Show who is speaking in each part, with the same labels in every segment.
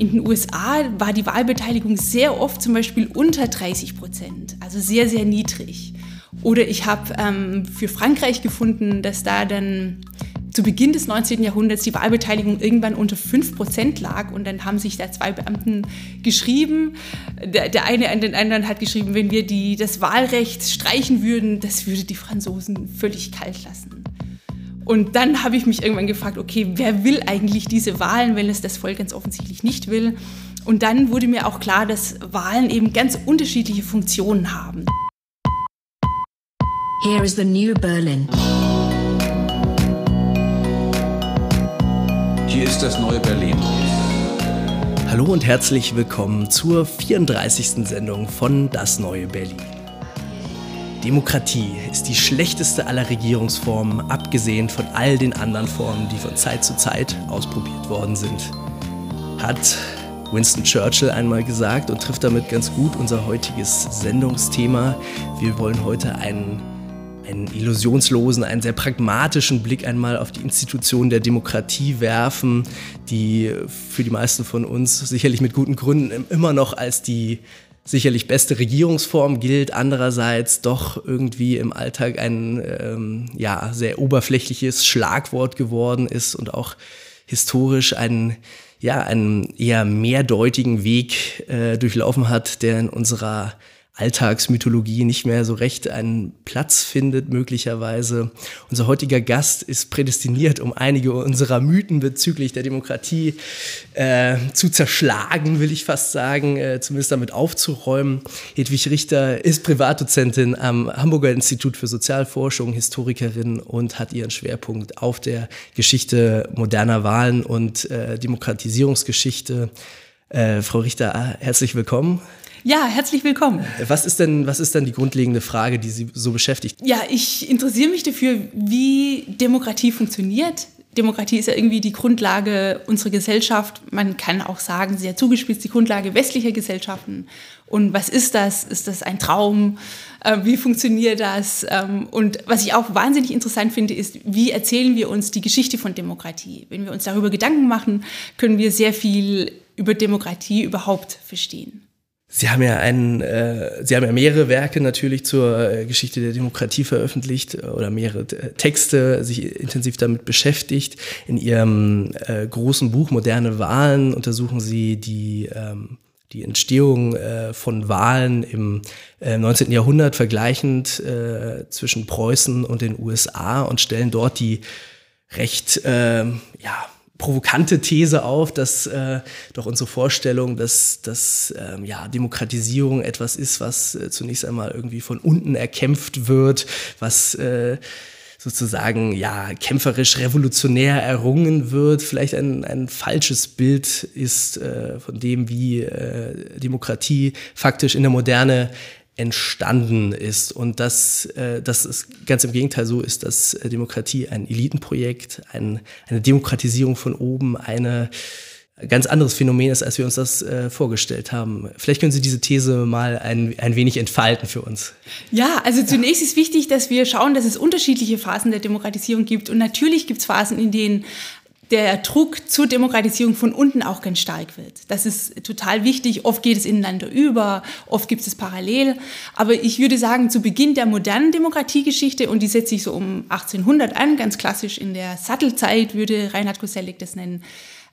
Speaker 1: In den USA war die Wahlbeteiligung sehr oft zum Beispiel unter 30 Prozent, also sehr, sehr niedrig. Oder ich habe ähm, für Frankreich gefunden, dass da dann zu Beginn des 19. Jahrhunderts die Wahlbeteiligung irgendwann unter 5 Prozent lag und dann haben sich da zwei Beamten geschrieben. Der, der, eine an den anderen hat geschrieben, wenn wir die, das Wahlrecht streichen würden, das würde die Franzosen völlig kalt lassen. Und dann habe ich mich irgendwann gefragt, okay, wer will eigentlich diese Wahlen, wenn es das Volk ganz offensichtlich nicht will? Und dann wurde mir auch klar, dass Wahlen eben ganz unterschiedliche Funktionen haben. Here is the new Berlin.
Speaker 2: Hier ist das neue Berlin.
Speaker 3: Hallo und herzlich willkommen zur 34. Sendung von Das neue Berlin. Demokratie ist die schlechteste aller Regierungsformen, abgesehen von all den anderen Formen, die von Zeit zu Zeit ausprobiert worden sind. Hat Winston Churchill einmal gesagt und trifft damit ganz gut unser heutiges Sendungsthema. Wir wollen heute einen einen illusionslosen, einen sehr pragmatischen Blick einmal auf die Institutionen der Demokratie werfen, die für die meisten von uns sicherlich mit guten Gründen immer noch als die sicherlich beste Regierungsform gilt, andererseits doch irgendwie im Alltag ein ähm, ja, sehr oberflächliches Schlagwort geworden ist und auch historisch einen, ja, einen eher mehrdeutigen Weg äh, durchlaufen hat, der in unserer Alltagsmythologie nicht mehr so recht einen Platz findet, möglicherweise. Unser heutiger Gast ist prädestiniert, um einige unserer Mythen bezüglich der Demokratie äh, zu zerschlagen, will ich fast sagen, äh, zumindest damit aufzuräumen. Hedwig Richter ist Privatdozentin am Hamburger Institut für Sozialforschung, Historikerin und hat ihren Schwerpunkt auf der Geschichte moderner Wahlen und äh, Demokratisierungsgeschichte. Äh, Frau Richter, herzlich willkommen.
Speaker 1: Ja, herzlich willkommen.
Speaker 3: Was ist denn, was ist denn die grundlegende Frage, die Sie so beschäftigt?
Speaker 1: Ja, ich interessiere mich dafür, wie Demokratie funktioniert. Demokratie ist ja irgendwie die Grundlage unserer Gesellschaft. Man kann auch sagen, sehr zugespitzt, die Grundlage westlicher Gesellschaften. Und was ist das? Ist das ein Traum? Äh, wie funktioniert das? Ähm, und was ich auch wahnsinnig interessant finde, ist, wie erzählen wir uns die Geschichte von Demokratie? Wenn wir uns darüber Gedanken machen, können wir sehr viel über Demokratie überhaupt verstehen.
Speaker 3: Sie haben ja einen, äh, Sie haben ja mehrere Werke natürlich zur äh, Geschichte der Demokratie veröffentlicht äh, oder mehrere Texte, sich intensiv damit beschäftigt. In Ihrem äh, großen Buch Moderne Wahlen untersuchen Sie die ähm, die Entstehung äh, von Wahlen im äh, 19. Jahrhundert vergleichend äh, zwischen Preußen und den USA und stellen dort die recht äh, ja provokante These auf, dass äh, doch unsere Vorstellung, dass, dass ähm, ja, Demokratisierung etwas ist, was äh, zunächst einmal irgendwie von unten erkämpft wird, was äh, sozusagen ja kämpferisch revolutionär errungen wird, vielleicht ein, ein falsches Bild ist äh, von dem, wie äh, Demokratie faktisch in der Moderne entstanden ist und dass, äh, dass es ganz im Gegenteil so ist, dass äh, Demokratie ein Elitenprojekt, ein, eine Demokratisierung von oben, eine ganz anderes Phänomen ist, als wir uns das äh, vorgestellt haben. Vielleicht können Sie diese These mal ein, ein wenig entfalten für uns.
Speaker 1: Ja, also zunächst ist wichtig, dass wir schauen, dass es unterschiedliche Phasen der Demokratisierung gibt. Und natürlich gibt es Phasen, in denen der Druck zur Demokratisierung von unten auch ganz stark wird. Das ist total wichtig. Oft geht es ineinander über, oft gibt es parallel. Aber ich würde sagen, zu Beginn der modernen Demokratiegeschichte, und die setzt sich so um 1800 an, ganz klassisch in der Sattelzeit, würde Reinhard Koselleck das nennen,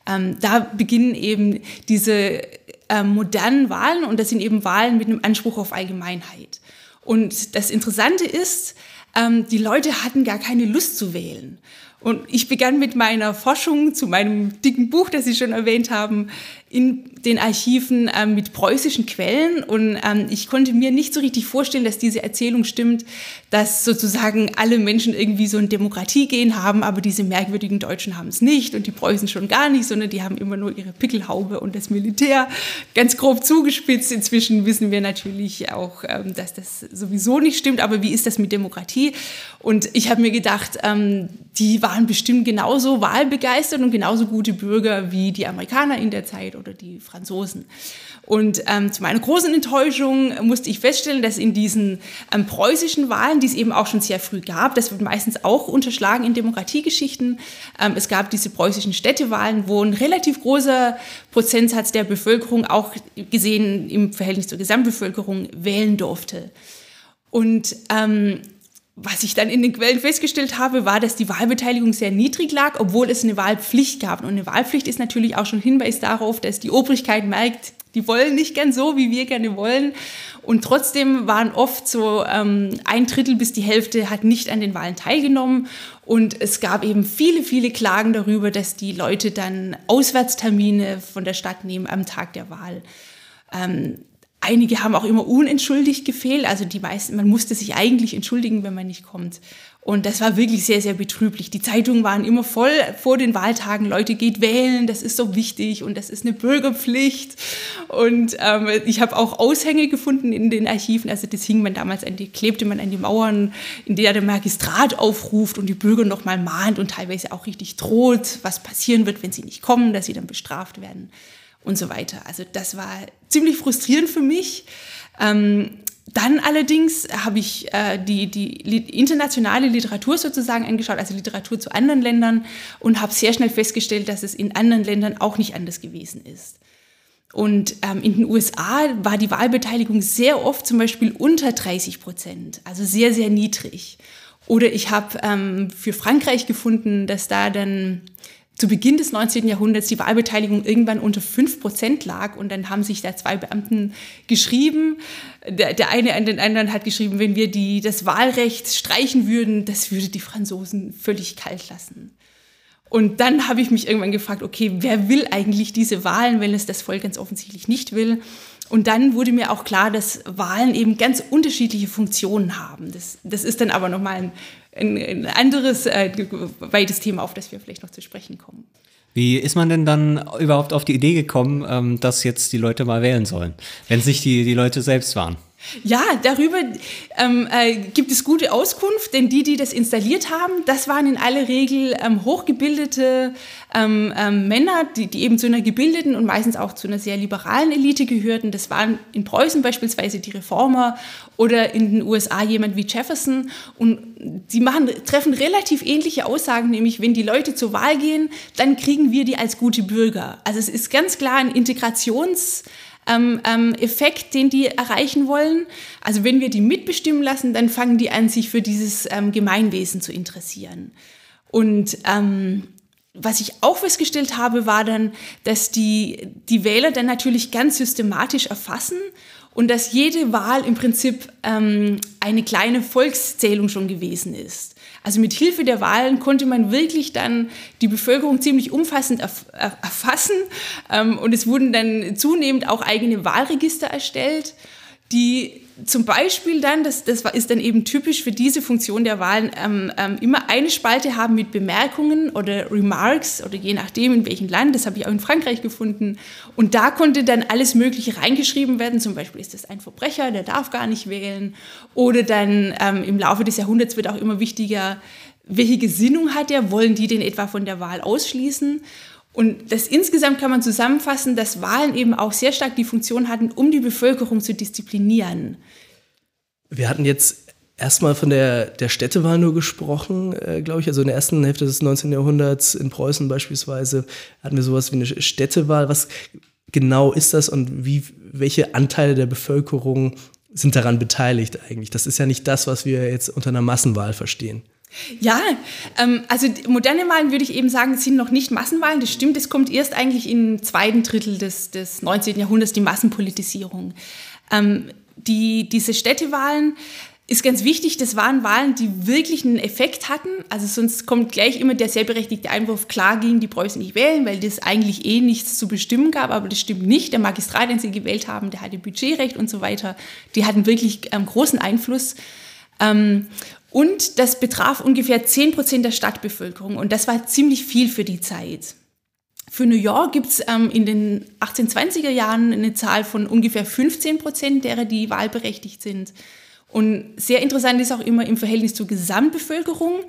Speaker 1: ähm, da beginnen eben diese äh, modernen Wahlen und das sind eben Wahlen mit einem Anspruch auf Allgemeinheit. Und das Interessante ist, ähm, die Leute hatten gar keine Lust zu wählen. Und ich begann mit meiner Forschung zu meinem dicken Buch, das Sie schon erwähnt haben, in den Archiven ähm, mit preußischen Quellen und ähm, ich konnte mir nicht so richtig vorstellen, dass diese Erzählung stimmt, dass sozusagen alle Menschen irgendwie so ein Demokratiegehen haben, aber diese merkwürdigen Deutschen haben es nicht und die Preußen schon gar nicht, sondern die haben immer nur ihre Pickelhaube und das Militär ganz grob zugespitzt. Inzwischen wissen wir natürlich auch, ähm, dass das sowieso nicht stimmt, aber wie ist das mit Demokratie? Und ich habe mir gedacht, ähm, die waren bestimmt genauso wahlbegeistert und genauso gute Bürger wie die Amerikaner in der Zeit oder die Franzosen. Und ähm, zu meiner großen Enttäuschung musste ich feststellen, dass in diesen ähm, preußischen Wahlen, die es eben auch schon sehr früh gab, das wird meistens auch unterschlagen in Demokratiegeschichten, ähm, es gab diese preußischen Städtewahlen, wo ein relativ großer Prozentsatz der Bevölkerung, auch gesehen im Verhältnis zur Gesamtbevölkerung, wählen durfte. Und ähm, was ich dann in den Quellen festgestellt habe, war, dass die Wahlbeteiligung sehr niedrig lag, obwohl es eine Wahlpflicht gab. Und eine Wahlpflicht ist natürlich auch schon Hinweis darauf, dass die Obrigkeit merkt, die wollen nicht gern so, wie wir gerne wollen. Und trotzdem waren oft so ähm, ein Drittel bis die Hälfte hat nicht an den Wahlen teilgenommen. Und es gab eben viele, viele Klagen darüber, dass die Leute dann Auswärtstermine von der Stadt nehmen am Tag der Wahl. Ähm, Einige haben auch immer unentschuldigt gefehlt. Also die meisten, man musste sich eigentlich entschuldigen, wenn man nicht kommt. Und das war wirklich sehr, sehr betrüblich. Die Zeitungen waren immer voll vor den Wahltagen. Leute, geht wählen, das ist so wichtig und das ist eine Bürgerpflicht. Und ähm, ich habe auch Aushänge gefunden in den Archiven. Also das hing man damals an die, klebte man an die Mauern, in der der Magistrat aufruft und die Bürger nochmal mahnt und teilweise auch richtig droht, was passieren wird, wenn sie nicht kommen, dass sie dann bestraft werden und so weiter. Also das war ziemlich frustrierend für mich. Ähm, dann allerdings habe ich äh, die, die internationale Literatur sozusagen angeschaut, also Literatur zu anderen Ländern und habe sehr schnell festgestellt, dass es in anderen Ländern auch nicht anders gewesen ist. Und ähm, in den USA war die Wahlbeteiligung sehr oft zum Beispiel unter 30 Prozent, also sehr, sehr niedrig. Oder ich habe ähm, für Frankreich gefunden, dass da dann zu Beginn des 19. Jahrhunderts die Wahlbeteiligung irgendwann unter 5 Prozent lag und dann haben sich da zwei Beamten geschrieben. Der, der eine an den anderen hat geschrieben, wenn wir die, das Wahlrecht streichen würden, das würde die Franzosen völlig kalt lassen. Und dann habe ich mich irgendwann gefragt, okay, wer will eigentlich diese Wahlen, wenn es das Volk ganz offensichtlich nicht will? Und dann wurde mir auch klar, dass Wahlen eben ganz unterschiedliche Funktionen haben. Das, das ist dann aber nochmal ein ein, ein anderes, äh, weites Thema, auf das wir vielleicht noch zu sprechen kommen.
Speaker 2: Wie ist man denn dann überhaupt auf die Idee gekommen, ähm, dass jetzt die Leute mal wählen sollen, wenn es nicht die, die Leute selbst waren?
Speaker 1: Ja, darüber ähm, äh, gibt es gute Auskunft, denn die, die das installiert haben, das waren in aller Regel ähm, hochgebildete ähm, ähm, Männer, die, die, eben zu einer gebildeten und meistens auch zu einer sehr liberalen Elite gehörten. Das waren in Preußen beispielsweise die Reformer oder in den USA jemand wie Jefferson. Und sie machen, treffen relativ ähnliche Aussagen, nämlich wenn die Leute zur Wahl gehen, dann kriegen wir die als gute Bürger. Also es ist ganz klar ein Integrations- ähm, ähm, Effekt, den die erreichen wollen. Also wenn wir die mitbestimmen lassen, dann fangen die an, sich für dieses ähm, Gemeinwesen zu interessieren. Und ähm, was ich auch festgestellt habe, war dann, dass die, die Wähler dann natürlich ganz systematisch erfassen und dass jede Wahl im Prinzip ähm, eine kleine Volkszählung schon gewesen ist. Also mit Hilfe der Wahlen konnte man wirklich dann die Bevölkerung ziemlich umfassend erf erfassen. Ähm, und es wurden dann zunehmend auch eigene Wahlregister erstellt, die zum Beispiel dann, das, das ist dann eben typisch für diese Funktion der Wahlen, ähm, ähm, immer eine Spalte haben mit Bemerkungen oder Remarks oder je nachdem in welchem Land, das habe ich auch in Frankreich gefunden. Und da konnte dann alles Mögliche reingeschrieben werden, zum Beispiel ist das ein Verbrecher, der darf gar nicht wählen. Oder dann ähm, im Laufe des Jahrhunderts wird auch immer wichtiger, welche Gesinnung hat er, wollen die den etwa von der Wahl ausschließen? Und das insgesamt kann man zusammenfassen, dass Wahlen eben auch sehr stark die Funktion hatten, um die Bevölkerung zu disziplinieren.
Speaker 3: Wir hatten jetzt erstmal von der, der Städtewahl nur gesprochen, äh, glaube ich. Also in der ersten Hälfte des 19. Jahrhunderts in Preußen beispielsweise hatten wir sowas wie eine Städtewahl. Was genau ist das und wie, welche Anteile der Bevölkerung sind daran beteiligt eigentlich? Das ist ja nicht das, was wir jetzt unter einer Massenwahl verstehen.
Speaker 1: Ja, ähm, also moderne Wahlen würde ich eben sagen, sind noch nicht Massenwahlen. Das stimmt, es kommt erst eigentlich im zweiten Drittel des, des 19. Jahrhunderts die Massenpolitisierung. Ähm, die, diese Städtewahlen ist ganz wichtig, das waren Wahlen, die wirklich einen Effekt hatten. Also sonst kommt gleich immer der sehr berechtigte Einwurf, klar gingen die Preußen nicht wählen, weil das eigentlich eh nichts zu bestimmen gab, aber das stimmt nicht. Der Magistrat, den sie gewählt haben, der hatte Budgetrecht und so weiter. Die hatten wirklich ähm, großen Einfluss. Ähm, und das betraf ungefähr 10 Prozent der Stadtbevölkerung. Und das war ziemlich viel für die Zeit. Für New York gibt es ähm, in den 1820er Jahren eine Zahl von ungefähr 15 Prozent derer, die wahlberechtigt sind. Und sehr interessant ist auch immer im Verhältnis zur Gesamtbevölkerung.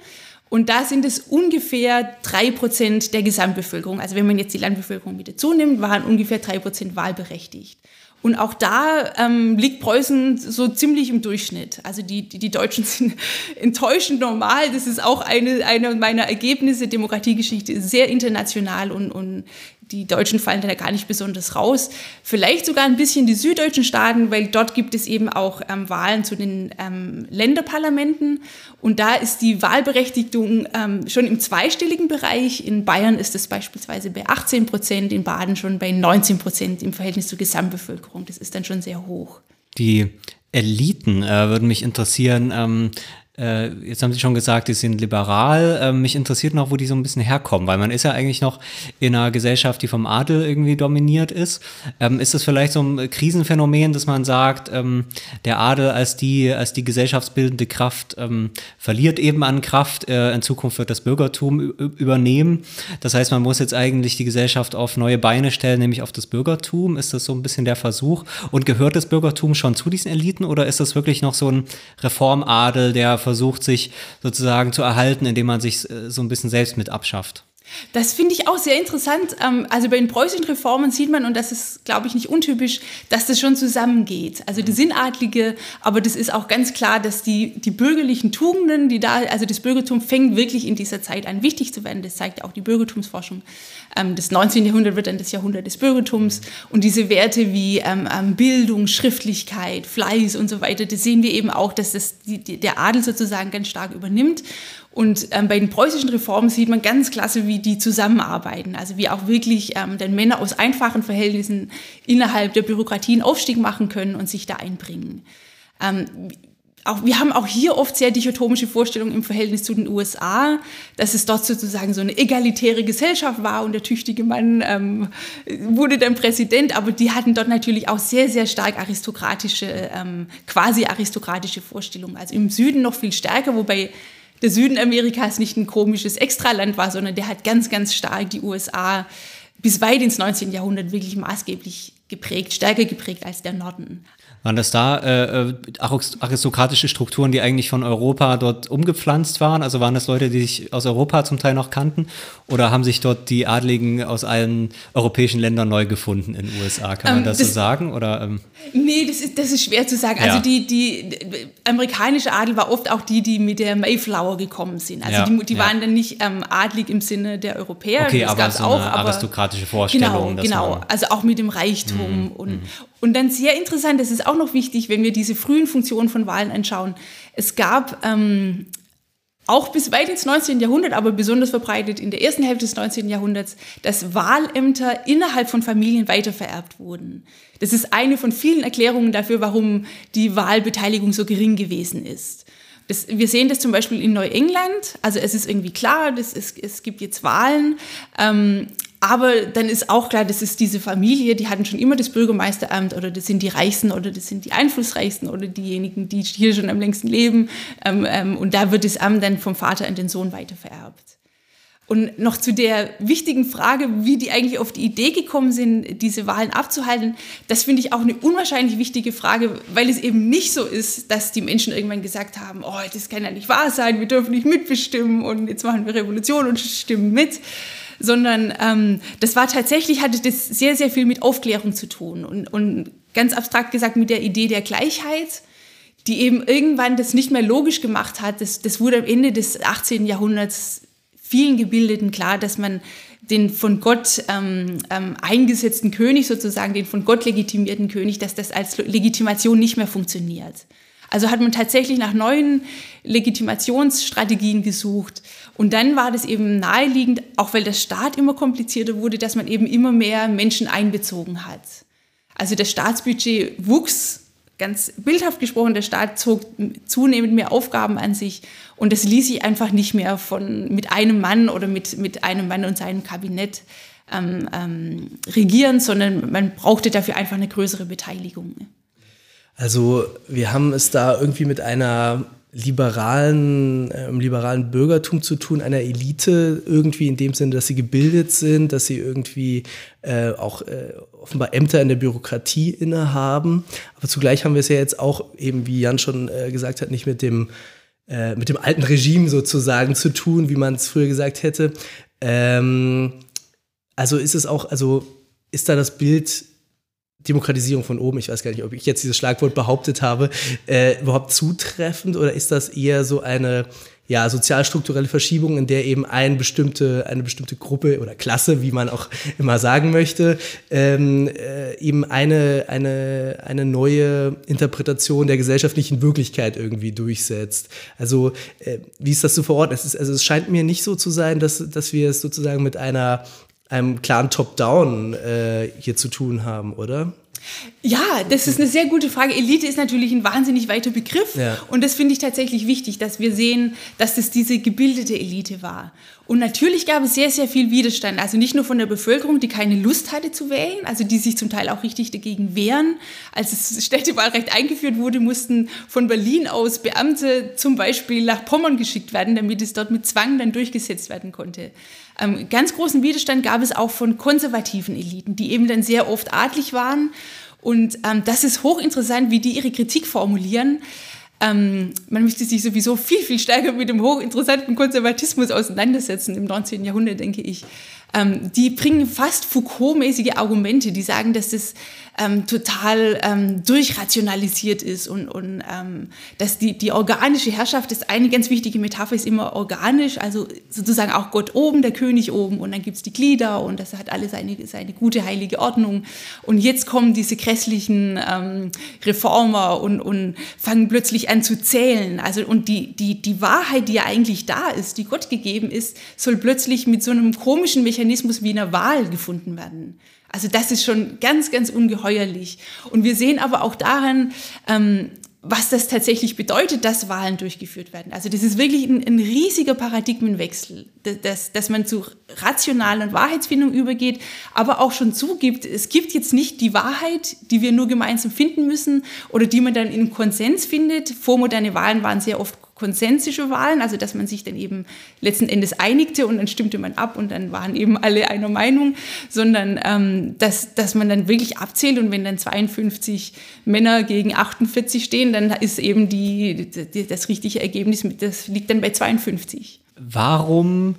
Speaker 1: Und da sind es ungefähr drei Prozent der Gesamtbevölkerung. Also wenn man jetzt die Landbevölkerung mit dazu nimmt, waren ungefähr drei Prozent wahlberechtigt. Und auch da ähm, liegt Preußen so ziemlich im Durchschnitt. Also die, die, die Deutschen sind enttäuschend normal. Das ist auch eine, eine meiner Ergebnisse. Demokratiegeschichte ist sehr international und, und die Deutschen fallen da gar nicht besonders raus. Vielleicht sogar ein bisschen die süddeutschen Staaten, weil dort gibt es eben auch ähm, Wahlen zu den ähm, Länderparlamenten. Und da ist die Wahlberechtigung ähm, schon im zweistelligen Bereich. In Bayern ist es beispielsweise bei 18 Prozent, in Baden schon bei 19 Prozent im Verhältnis zur Gesamtbevölkerung. Das ist dann schon sehr hoch.
Speaker 2: Die Eliten äh, würden mich interessieren. Äh, jetzt haben Sie schon gesagt, die sind liberal. Äh, mich interessiert noch, wo die so ein bisschen herkommen, weil man ist ja eigentlich noch in einer Gesellschaft, die vom Adel irgendwie dominiert ist. Ähm, ist das vielleicht so ein Krisenphänomen, dass man sagt, ähm, der Adel als die, als die gesellschaftsbildende Kraft ähm, verliert eben an Kraft, äh, in Zukunft wird das Bürgertum übernehmen. Das heißt, man muss jetzt eigentlich die Gesellschaft auf neue Beine stellen, nämlich auf das Bürgertum. Ist das so ein bisschen der Versuch? Und gehört das Bürgertum schon zu diesen Eliten oder ist das wirklich noch so ein Reformadel, der versucht, sich sozusagen zu erhalten, indem man sich äh, so ein bisschen selbst mit abschafft.
Speaker 1: Das finde ich auch sehr interessant. Ähm, also bei den preußischen Reformen sieht man, und das ist, glaube ich, nicht untypisch, dass das schon zusammengeht. Also die sind Adlige, aber das ist auch ganz klar, dass die, die bürgerlichen Tugenden, die da, also das Bürgertum fängt wirklich in dieser Zeit an, wichtig zu werden. Das zeigt auch die Bürgertumsforschung. Ähm, das 19. Jahrhundert wird dann das Jahrhundert des Bürgertums. Und diese Werte wie ähm, Bildung, Schriftlichkeit, Fleiß und so weiter, das sehen wir eben auch, dass das der Adel sozusagen ganz stark übernimmt. Und ähm, bei den preußischen Reformen sieht man ganz klasse, wie die zusammenarbeiten. Also wie auch wirklich ähm, dann Männer aus einfachen Verhältnissen innerhalb der Bürokratie einen Aufstieg machen können und sich da einbringen. Ähm, auch, wir haben auch hier oft sehr dichotomische Vorstellungen im Verhältnis zu den USA, dass es dort sozusagen so eine egalitäre Gesellschaft war und der tüchtige Mann ähm, wurde dann Präsident, aber die hatten dort natürlich auch sehr, sehr stark aristokratische, ähm, quasi aristokratische Vorstellungen. Also im Süden noch viel stärker, wobei der Süden Amerikas nicht ein komisches Extraland war, sondern der hat ganz, ganz stark die USA bis weit ins 19. Jahrhundert wirklich maßgeblich geprägt, stärker geprägt als der Norden.
Speaker 2: Waren das da äh, äh aristokratische Strukturen, die eigentlich von Europa dort umgepflanzt waren? Also waren das Leute, die sich aus Europa zum Teil noch kannten? Oder haben sich dort die Adligen aus allen europäischen Ländern neu gefunden in den USA? Kann man ähm, das, das, so sagen? Oder, ähm?
Speaker 1: Nee, das ist, das ist schwer zu sagen. Also ja. Also die, die, die, amerikanische Adel war oft auch die, die mit der Mayflower gekommen sind. Also ja, die, die ja. waren dann nicht ähm, adlig im Sinne der Europäer.
Speaker 2: Okay, das aber so auch, eine aristokratische Vorstellung.
Speaker 1: Genau, genau. Also auch mit dem Reichtum mm, und, mm. Und dann sehr interessant, das ist auch noch wichtig, wenn wir diese frühen Funktionen von Wahlen anschauen. Es gab ähm, auch bis weit ins 19. Jahrhundert, aber besonders verbreitet in der ersten Hälfte des 19. Jahrhunderts, dass Wahlämter innerhalb von Familien weitervererbt wurden. Das ist eine von vielen Erklärungen dafür, warum die Wahlbeteiligung so gering gewesen ist. Das, wir sehen das zum Beispiel in Neuengland. Also es ist irgendwie klar, das ist, es gibt jetzt Wahlen, ähm, aber dann ist auch klar, das ist diese Familie, die hatten schon immer das Bürgermeisteramt oder das sind die Reichsten oder das sind die Einflussreichsten oder diejenigen, die hier schon am längsten leben. Ähm, ähm, und da wird das Amt dann vom Vater an den Sohn weitervererbt. Und noch zu der wichtigen Frage, wie die eigentlich auf die Idee gekommen sind, diese Wahlen abzuhalten, das finde ich auch eine unwahrscheinlich wichtige Frage, weil es eben nicht so ist, dass die Menschen irgendwann gesagt haben, oh, das kann ja nicht wahr sein, wir dürfen nicht mitbestimmen und jetzt machen wir Revolution und stimmen mit, sondern ähm, das war tatsächlich, hatte das sehr, sehr viel mit Aufklärung zu tun und, und ganz abstrakt gesagt mit der Idee der Gleichheit, die eben irgendwann das nicht mehr logisch gemacht hat. Das, das wurde am Ende des 18. Jahrhunderts vielen Gebildeten klar, dass man den von Gott ähm, ähm, eingesetzten König sozusagen, den von Gott legitimierten König, dass das als Legitimation nicht mehr funktioniert. Also hat man tatsächlich nach neuen Legitimationsstrategien gesucht. Und dann war das eben naheliegend, auch weil der Staat immer komplizierter wurde, dass man eben immer mehr Menschen einbezogen hat. Also das Staatsbudget wuchs, ganz bildhaft gesprochen, der Staat zog zunehmend mehr Aufgaben an sich und das ließ sich einfach nicht mehr von, mit einem Mann oder mit, mit einem Mann und seinem Kabinett ähm, ähm, regieren, sondern man brauchte dafür einfach eine größere Beteiligung.
Speaker 3: Also wir haben es da irgendwie mit einer liberalen, äh, liberalen Bürgertum zu tun, einer Elite irgendwie in dem Sinne, dass sie gebildet sind, dass sie irgendwie äh, auch äh, offenbar Ämter in der Bürokratie innehaben. Aber zugleich haben wir es ja jetzt auch eben, wie Jan schon äh, gesagt hat, nicht mit dem äh, mit dem alten Regime sozusagen zu tun, wie man es früher gesagt hätte. Ähm, also ist es auch, also ist da das Bild Demokratisierung von oben, ich weiß gar nicht, ob ich jetzt dieses Schlagwort behauptet habe, äh, überhaupt zutreffend oder ist das eher so eine ja, sozialstrukturelle Verschiebung, in der eben eine bestimmte, eine bestimmte Gruppe oder Klasse, wie man auch immer sagen möchte, ähm, äh, eben eine, eine, eine neue Interpretation der gesellschaftlichen Wirklichkeit irgendwie durchsetzt. Also, äh, wie ist das zu verorten? Es ist, also, es scheint mir nicht so zu sein, dass, dass wir es sozusagen mit einer, einem klaren Top-Down äh, hier zu tun haben, oder?
Speaker 1: Ja, das ist eine sehr gute Frage. Elite ist natürlich ein wahnsinnig weiter Begriff. Ja. Und das finde ich tatsächlich wichtig, dass wir sehen, dass das diese gebildete Elite war. Und natürlich gab es sehr, sehr viel Widerstand. Also nicht nur von der Bevölkerung, die keine Lust hatte zu wählen, also die sich zum Teil auch richtig dagegen wehren. Als das Städtewahlrecht eingeführt wurde, mussten von Berlin aus Beamte zum Beispiel nach Pommern geschickt werden, damit es dort mit Zwang dann durchgesetzt werden konnte. Ähm, ganz großen Widerstand gab es auch von konservativen Eliten, die eben dann sehr oft adlig waren. Und ähm, das ist hochinteressant, wie die ihre Kritik formulieren. Ähm, man müsste sich sowieso viel, viel stärker mit dem hochinteressanten Konservatismus auseinandersetzen im 19. Jahrhundert, denke ich. Ähm, die bringen fast Foucault-mäßige Argumente, die sagen, dass das ähm, total ähm, durchrationalisiert ist und, und ähm, dass die, die organische Herrschaft ist eine ganz wichtige Metapher, ist immer organisch, also sozusagen auch Gott oben, der König oben und dann gibt es die Glieder und das hat alles seine, seine gute heilige Ordnung. Und jetzt kommen diese grässlichen ähm, Reformer und, und fangen plötzlich an zu zählen. Also und die, die, die Wahrheit, die ja eigentlich da ist, die Gott gegeben ist, soll plötzlich mit so einem komischen Mechanismus wie einer Wahl gefunden werden. Also das ist schon ganz, ganz ungeheuerlich. Und wir sehen aber auch daran, ähm, was das tatsächlich bedeutet, dass Wahlen durchgeführt werden. Also das ist wirklich ein, ein riesiger Paradigmenwechsel, dass, dass man zu rationalen Wahrheitsfindung übergeht, aber auch schon zugibt, es gibt jetzt nicht die Wahrheit, die wir nur gemeinsam finden müssen oder die man dann in Konsens findet. Vormoderne Wahlen waren sehr oft konsensische Wahlen, also dass man sich dann eben letzten Endes einigte und dann stimmte man ab und dann waren eben alle einer Meinung, sondern ähm, dass, dass man dann wirklich abzählt und wenn dann 52 Männer gegen 48 stehen, dann ist eben die, die das richtige Ergebnis, das liegt dann bei 52.
Speaker 2: Warum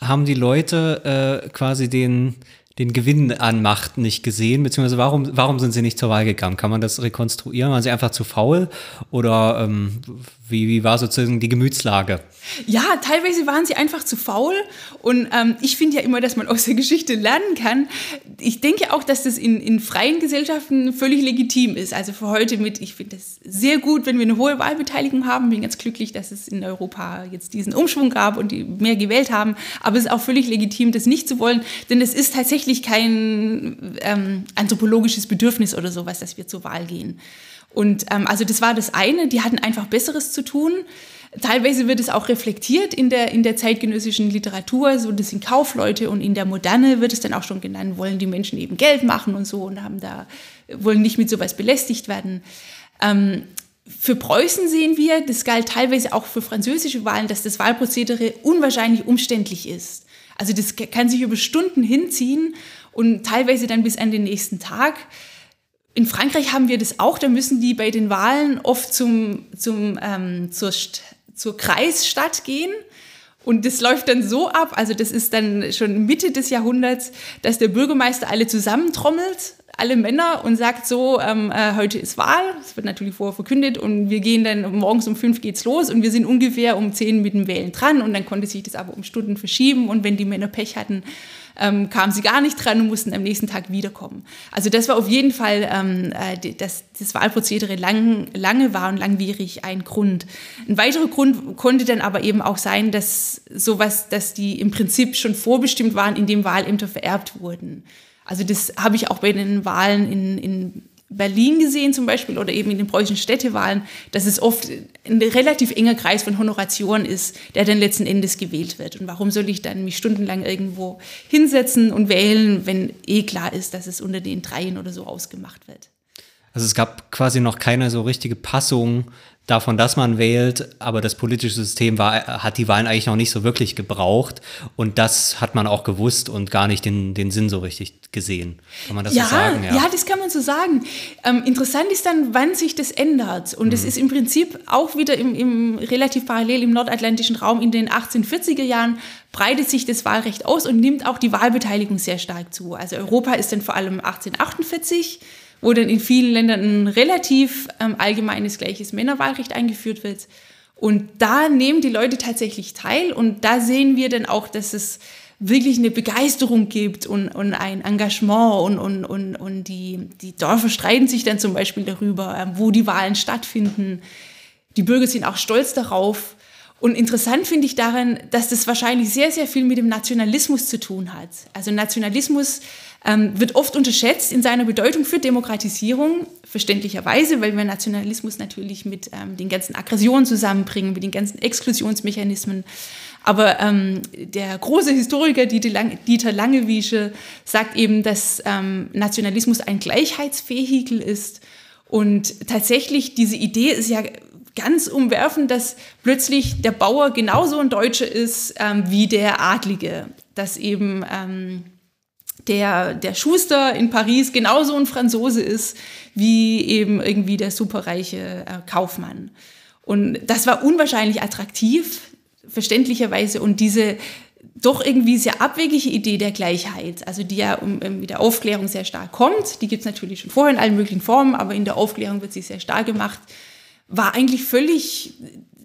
Speaker 2: haben die Leute äh, quasi den den Gewinn an Macht nicht gesehen, beziehungsweise warum, warum sind sie nicht zur Wahl gegangen? Kann man das rekonstruieren? Waren sie einfach zu faul oder ähm, wie, wie war sozusagen die Gemütslage?
Speaker 1: Ja, teilweise waren sie einfach zu faul. Und ähm, ich finde ja immer, dass man aus der Geschichte lernen kann. Ich denke auch, dass das in, in freien Gesellschaften völlig legitim ist. Also für heute mit, ich finde es sehr gut, wenn wir eine hohe Wahlbeteiligung haben. Bin ganz glücklich, dass es in Europa jetzt diesen Umschwung gab und die mehr gewählt haben. Aber es ist auch völlig legitim, das nicht zu wollen. Denn es ist tatsächlich kein ähm, anthropologisches Bedürfnis oder sowas, dass wir zur Wahl gehen. Und ähm, also das war das eine, die hatten einfach Besseres zu tun. Teilweise wird es auch reflektiert in der, in der zeitgenössischen Literatur, so das sind Kaufleute und in der Moderne wird es dann auch schon genannt, wollen die Menschen eben Geld machen und so und haben da, wollen nicht mit sowas belästigt werden. Ähm, für Preußen sehen wir, das galt teilweise auch für französische Wahlen, dass das Wahlprozedere unwahrscheinlich umständlich ist. Also das kann sich über Stunden hinziehen und teilweise dann bis an den nächsten Tag. In Frankreich haben wir das auch, da müssen die bei den Wahlen oft zum, zum, ähm, zur, zur Kreisstadt gehen. Und das läuft dann so ab, also das ist dann schon Mitte des Jahrhunderts, dass der Bürgermeister alle zusammentrommelt, alle Männer und sagt so, ähm, äh, heute ist Wahl, das wird natürlich vorher verkündet und wir gehen dann, morgens um fünf geht's los und wir sind ungefähr um zehn mit dem Wählen dran und dann konnte sich das aber um Stunden verschieben und wenn die Männer Pech hatten, ähm, kamen sie gar nicht dran und mussten am nächsten Tag wiederkommen. Also das war auf jeden Fall, ähm, äh, dass das Wahlprozedere lang, lange war und langwierig ein Grund. Ein weiterer Grund konnte dann aber eben auch sein, dass sowas, dass die im Prinzip schon vorbestimmt waren, indem Wahlämter vererbt wurden. Also das habe ich auch bei den Wahlen in, in Berlin gesehen zum Beispiel oder eben in den preußischen Städtewahlen, dass es oft ein relativ enger Kreis von Honoratioren ist, der dann letzten Endes gewählt wird. Und warum soll ich dann mich stundenlang irgendwo hinsetzen und wählen, wenn eh klar ist, dass es unter den Dreien oder so ausgemacht wird?
Speaker 2: Also es gab quasi noch keine so richtige Passung davon, dass man wählt, aber das politische System war, hat die Wahlen eigentlich noch nicht so wirklich gebraucht und das hat man auch gewusst und gar nicht den, den Sinn so richtig gesehen. Kann man das
Speaker 1: ja,
Speaker 2: so sagen?
Speaker 1: Ja. ja, das kann man so sagen. Ähm, interessant ist dann, wann sich das ändert und es mhm. ist im Prinzip auch wieder im, im relativ parallel im nordatlantischen Raum in den 1840er Jahren breitet sich das Wahlrecht aus und nimmt auch die Wahlbeteiligung sehr stark zu. Also Europa ist dann vor allem 1848 wo dann in vielen Ländern ein relativ ähm, allgemeines gleiches Männerwahlrecht eingeführt wird. Und da nehmen die Leute tatsächlich teil und da sehen wir dann auch, dass es wirklich eine Begeisterung gibt und, und ein Engagement und, und, und, und die, die Dörfer streiten sich dann zum Beispiel darüber, ähm, wo die Wahlen stattfinden. Die Bürger sind auch stolz darauf. Und interessant finde ich daran, dass das wahrscheinlich sehr, sehr viel mit dem Nationalismus zu tun hat. Also Nationalismus ähm, wird oft unterschätzt in seiner Bedeutung für Demokratisierung, verständlicherweise, weil wir Nationalismus natürlich mit ähm, den ganzen Aggressionen zusammenbringen, mit den ganzen Exklusionsmechanismen. Aber ähm, der große Historiker Dieter Langewiesche sagt eben, dass ähm, Nationalismus ein Gleichheitsvehikel ist. Und tatsächlich, diese Idee ist ja ganz umwerfend, dass plötzlich der Bauer genauso ein Deutscher ist ähm, wie der Adlige. Dass eben ähm, der, der Schuster in Paris genauso ein Franzose ist wie eben irgendwie der superreiche äh, Kaufmann. Und das war unwahrscheinlich attraktiv, verständlicherweise. Und diese doch irgendwie sehr abwegige Idee der Gleichheit, also die ja um, um der Aufklärung sehr stark kommt, die gibt es natürlich schon vorher in allen möglichen Formen, aber in der Aufklärung wird sie sehr stark gemacht, war eigentlich völlig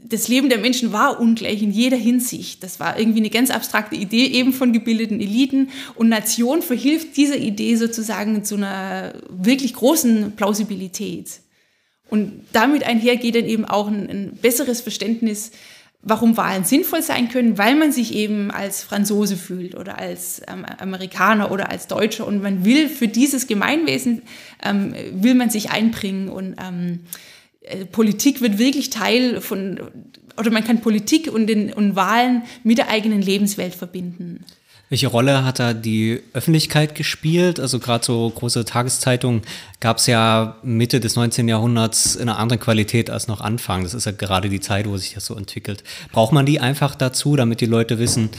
Speaker 1: das Leben der Menschen war ungleich in jeder Hinsicht. Das war irgendwie eine ganz abstrakte Idee eben von gebildeten Eliten und Nation verhilft dieser Idee sozusagen zu einer wirklich großen Plausibilität. Und damit einher geht dann eben auch ein, ein besseres Verständnis, warum Wahlen sinnvoll sein können, weil man sich eben als Franzose fühlt oder als ähm, Amerikaner oder als Deutscher und man will für dieses Gemeinwesen, ähm, will man sich einbringen und ähm, äh, Politik wird wirklich Teil von, oder man kann Politik und, den, und Wahlen mit der eigenen Lebenswelt verbinden.
Speaker 2: Welche Rolle hat da die Öffentlichkeit gespielt? Also gerade so große Tageszeitungen gab es ja Mitte des 19. Jahrhunderts in einer anderen Qualität als noch Anfang. Das ist ja gerade die Zeit, wo sich das so entwickelt. Braucht man die einfach dazu, damit die Leute wissen,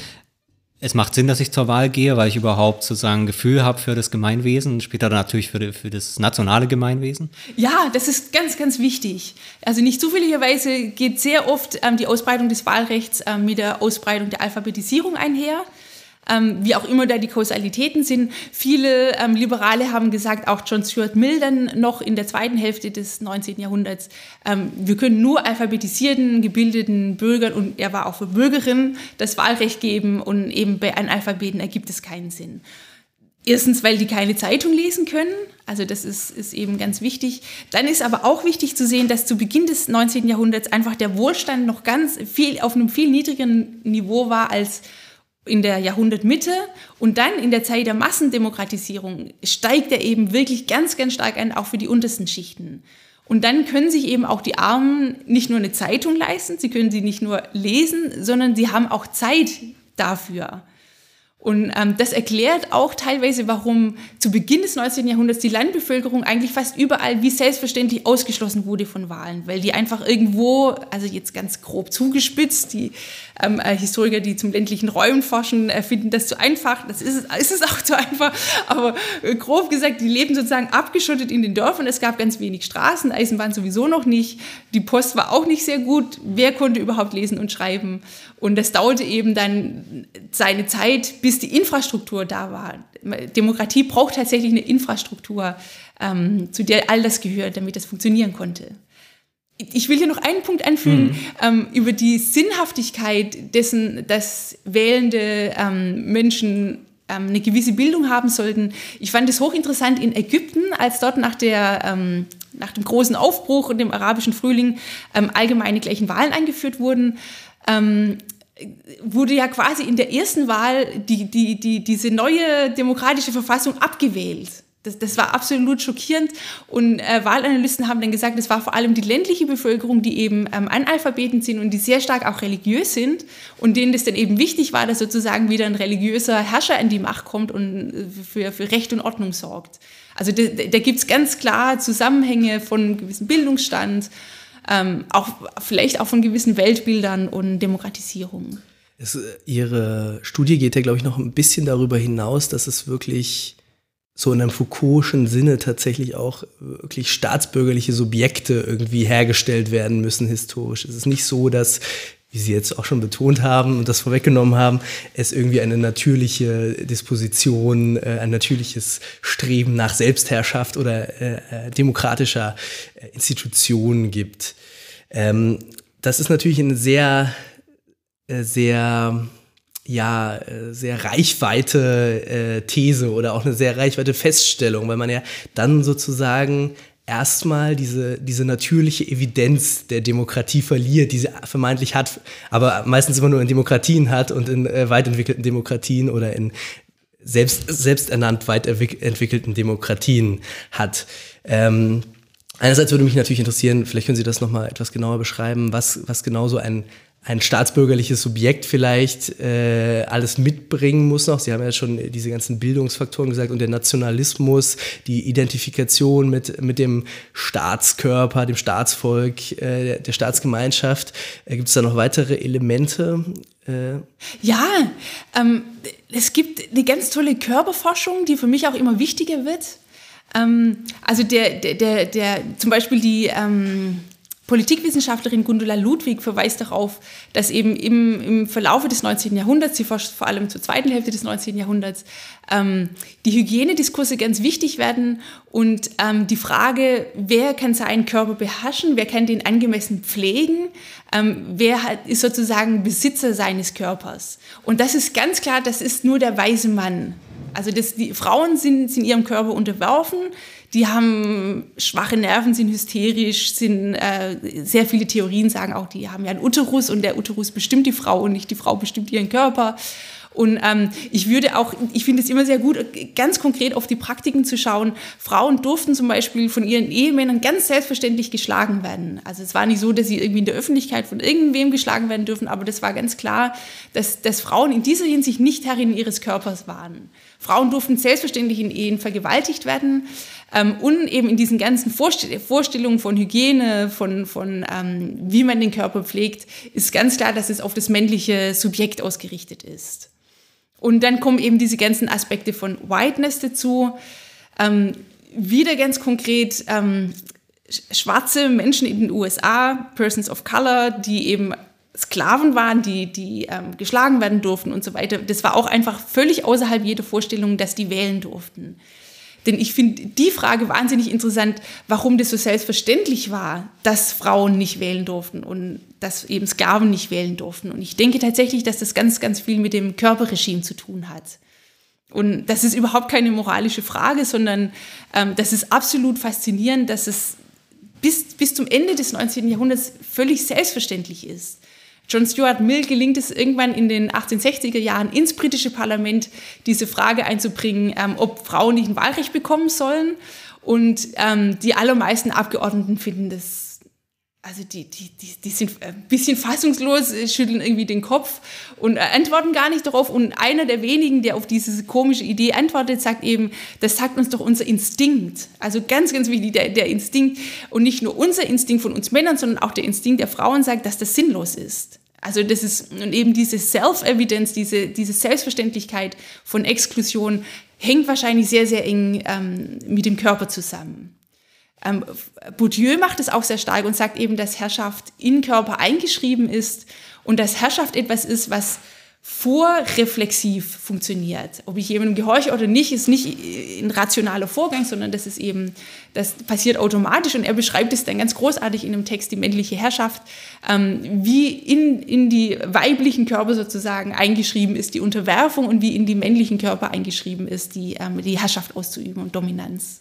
Speaker 2: es macht Sinn, dass ich zur Wahl gehe, weil ich überhaupt sozusagen ein Gefühl habe für das Gemeinwesen, später natürlich für, für das nationale Gemeinwesen?
Speaker 1: Ja, das ist ganz, ganz wichtig. Also nicht zufälligerweise geht sehr oft ähm, die Ausbreitung des Wahlrechts ähm, mit der Ausbreitung der Alphabetisierung einher ähm, wie auch immer da die Kausalitäten sind. Viele ähm, Liberale haben gesagt, auch John Stuart Mill dann noch in der zweiten Hälfte des 19. Jahrhunderts, ähm, wir können nur alphabetisierten, gebildeten Bürgern, und er war auch für Bürgerinnen, das Wahlrecht geben und eben bei Analphabeten ergibt es keinen Sinn. Erstens, weil die keine Zeitung lesen können. Also das ist, ist eben ganz wichtig. Dann ist aber auch wichtig zu sehen, dass zu Beginn des 19. Jahrhunderts einfach der Wohlstand noch ganz viel auf einem viel niedrigeren Niveau war als in der Jahrhundertmitte und dann in der Zeit der Massendemokratisierung steigt er eben wirklich ganz, ganz stark an, auch für die untersten Schichten. Und dann können sich eben auch die Armen nicht nur eine Zeitung leisten, sie können sie nicht nur lesen, sondern sie haben auch Zeit dafür. Und ähm, das erklärt auch teilweise, warum zu Beginn des 19. Jahrhunderts die Landbevölkerung eigentlich fast überall wie selbstverständlich ausgeschlossen wurde von Wahlen, weil die einfach irgendwo, also jetzt ganz grob zugespitzt, die ähm, äh, Historiker, die zum ländlichen Räumen forschen, äh, finden das zu einfach. Das ist es, ist es auch zu einfach. Aber äh, grob gesagt, die leben sozusagen abgeschottet in den Dörfern. Es gab ganz wenig Straßen, Eisenbahn sowieso noch nicht. Die Post war auch nicht sehr gut. Wer konnte überhaupt lesen und schreiben? Und das dauerte eben dann seine Zeit, bis die Infrastruktur da war. Demokratie braucht tatsächlich eine Infrastruktur, ähm, zu der all das gehört, damit das funktionieren konnte. Ich will hier noch einen Punkt anfügen mhm. ähm, über die Sinnhaftigkeit dessen, dass wählende ähm, Menschen ähm, eine gewisse Bildung haben sollten. Ich fand es hochinteressant in Ägypten, als dort nach, der, ähm, nach dem großen Aufbruch und dem arabischen Frühling ähm, allgemeine gleichen Wahlen eingeführt wurden wurde ja quasi in der ersten Wahl die, die, die, diese neue demokratische Verfassung abgewählt. Das, das war absolut schockierend. Und äh, Wahlanalysten haben dann gesagt, es war vor allem die ländliche Bevölkerung, die eben ähm, Analphabeten sind und die sehr stark auch religiös sind und denen das dann eben wichtig war, dass sozusagen wieder ein religiöser Herrscher in die Macht kommt und äh, für, für Recht und Ordnung sorgt. Also da, da gibt es ganz klar Zusammenhänge von gewissem Bildungsstand, ähm, auch vielleicht auch von gewissen Weltbildern und Demokratisierung.
Speaker 3: Es, äh, ihre Studie geht ja, glaube ich, noch ein bisschen darüber hinaus, dass es wirklich so in einem Foucault'schen Sinne tatsächlich auch wirklich staatsbürgerliche Subjekte irgendwie hergestellt werden müssen historisch. Es ist nicht so, dass wie Sie jetzt auch schon betont haben und das vorweggenommen haben, es irgendwie eine natürliche Disposition, äh, ein natürliches Streben nach Selbstherrschaft oder äh, äh demokratischer äh, Institutionen gibt. Ähm, das ist natürlich eine sehr, äh, sehr, ja, äh, sehr reichweite These oder auch eine sehr reichweite Feststellung, weil man ja dann sozusagen erstmal diese, diese natürliche Evidenz der Demokratie verliert, die sie vermeintlich hat, aber meistens immer nur in Demokratien hat und in äh, weit entwickelten Demokratien oder in selbst, selbsternannt weit entwickelten Demokratien hat. Ähm, einerseits würde mich natürlich interessieren, vielleicht können Sie das nochmal etwas genauer beschreiben, was, was genau so ein ein staatsbürgerliches Subjekt vielleicht äh, alles mitbringen muss noch. Sie haben ja schon diese ganzen Bildungsfaktoren gesagt und der Nationalismus, die Identifikation mit, mit dem Staatskörper, dem Staatsvolk, äh, der Staatsgemeinschaft. Äh, Gibt es da noch weitere Elemente?
Speaker 1: Äh? Ja, ähm, es gibt eine ganz tolle Körperforschung, die für mich auch immer wichtiger wird. Ähm, also der, der, der, der, zum Beispiel die ähm, Politikwissenschaftlerin Gundula Ludwig verweist darauf, dass eben im, im Verlaufe des 19. Jahrhunderts, sie forscht vor allem zur zweiten Hälfte des 19. Jahrhunderts, ähm, die Hygienediskurse ganz wichtig werden und ähm, die Frage, wer kann seinen Körper beherrschen, wer kann den angemessen pflegen, ähm, wer hat, ist sozusagen Besitzer seines Körpers. Und das ist ganz klar, das ist nur der weise Mann. Also das, die Frauen sind, sind ihrem Körper unterworfen, die haben schwache Nerven, sind hysterisch, sind äh, sehr viele Theorien sagen auch, die haben ja einen Uterus und der Uterus bestimmt die Frau und nicht die Frau bestimmt ihren Körper. Und ähm, ich würde auch, ich finde es immer sehr gut, ganz konkret auf die Praktiken zu schauen. Frauen durften zum Beispiel von ihren Ehemännern ganz selbstverständlich geschlagen werden. Also es war nicht so, dass sie irgendwie in der Öffentlichkeit von irgendwem geschlagen werden dürfen, aber das war ganz klar, dass, dass Frauen in dieser Hinsicht nicht Herrin ihres Körpers waren. Frauen durften selbstverständlich in Ehen vergewaltigt werden. Ähm, und eben in diesen ganzen Vorstell Vorstellungen von Hygiene, von, von ähm, wie man den Körper pflegt, ist ganz klar, dass es auf das männliche Subjekt ausgerichtet ist. Und dann kommen eben diese ganzen Aspekte von Whiteness dazu. Ähm, wieder ganz konkret ähm, schwarze Menschen in den USA, Persons of Color, die eben Sklaven waren, die, die ähm, geschlagen werden durften und so weiter. Das war auch einfach völlig außerhalb jeder Vorstellung, dass die wählen durften. Denn ich finde die Frage wahnsinnig interessant, warum das so selbstverständlich war, dass Frauen nicht wählen durften und dass eben Sklaven nicht wählen durften. Und ich denke tatsächlich, dass das ganz, ganz viel mit dem Körperregime zu tun hat. Und das ist überhaupt keine moralische Frage, sondern ähm, das ist absolut faszinierend, dass es bis, bis zum Ende des 19. Jahrhunderts völlig selbstverständlich ist. John Stuart Mill gelingt es irgendwann in den 1860er Jahren ins britische Parlament diese Frage einzubringen, ähm, ob Frauen nicht ein Wahlrecht bekommen sollen. Und ähm, die allermeisten Abgeordneten finden das also die, die, die, die sind ein bisschen fassungslos, schütteln irgendwie den Kopf und antworten gar nicht darauf. Und einer der wenigen, der auf diese komische Idee antwortet, sagt eben, das sagt uns doch unser Instinkt. Also ganz, ganz wichtig, der, der Instinkt und nicht nur unser Instinkt von uns Männern, sondern auch der Instinkt der Frauen sagt, dass das sinnlos ist. Also das ist, und eben diese Self-Evidence, diese, diese Selbstverständlichkeit von Exklusion hängt wahrscheinlich sehr, sehr eng ähm, mit dem Körper zusammen. Ähm, Bourdieu macht es auch sehr stark und sagt eben, dass Herrschaft in Körper eingeschrieben ist und dass Herrschaft etwas ist, was vorreflexiv funktioniert. Ob ich jemandem gehorche oder nicht, ist nicht ein rationaler Vorgang, sondern das ist eben, das passiert automatisch und er beschreibt es dann ganz großartig in dem Text, die männliche Herrschaft, ähm, wie in, in die weiblichen Körper sozusagen eingeschrieben ist, die Unterwerfung und wie in die männlichen Körper eingeschrieben ist, die, ähm, die Herrschaft auszuüben und Dominanz.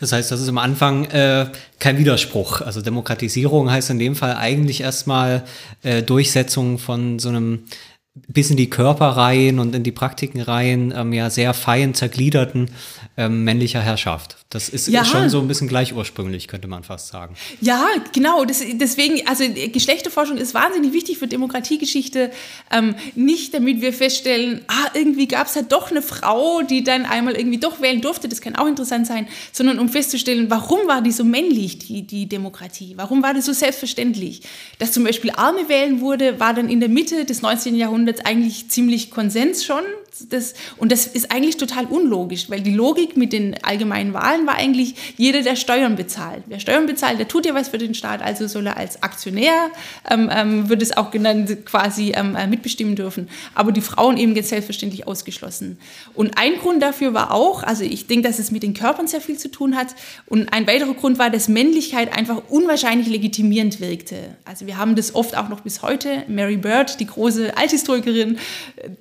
Speaker 2: Das heißt, das ist am Anfang äh, kein Widerspruch. Also Demokratisierung heißt in dem Fall eigentlich erstmal äh, Durchsetzung von so einem bis in die Körper rein und in die Praktiken rein ähm, ja sehr fein zergliederten ähm, männlicher Herrschaft. Das ist, ja. schon so ein bisschen gleich ursprünglich, könnte man fast sagen.
Speaker 1: Ja, genau. Das, deswegen, also Geschlechterforschung ist wahnsinnig wichtig für Demokratiegeschichte. Ähm, nicht damit wir feststellen, ah, irgendwie gab es ja doch eine Frau, die dann einmal irgendwie doch wählen durfte, das kann auch interessant sein, sondern um festzustellen, warum war die so männlich, die, die Demokratie? Warum war das so selbstverständlich? Dass zum Beispiel Arme wählen wurde, war dann in der Mitte des 19. Jahrhunderts eigentlich ziemlich Konsens schon. Das, und das ist eigentlich total unlogisch, weil die Logik mit den allgemeinen Wahlen war eigentlich, jeder, der Steuern bezahlt. Wer Steuern bezahlt, der tut ja was für den Staat, also soll er als Aktionär, ähm, ähm, wird es auch genannt, quasi ähm, äh, mitbestimmen dürfen. Aber die Frauen eben jetzt selbstverständlich ausgeschlossen. Und ein Grund dafür war auch, also ich denke, dass es mit den Körpern sehr viel zu tun hat. Und ein weiterer Grund war, dass Männlichkeit einfach unwahrscheinlich legitimierend wirkte. Also wir haben das oft auch noch bis heute. Mary Bird, die große Althistorikerin,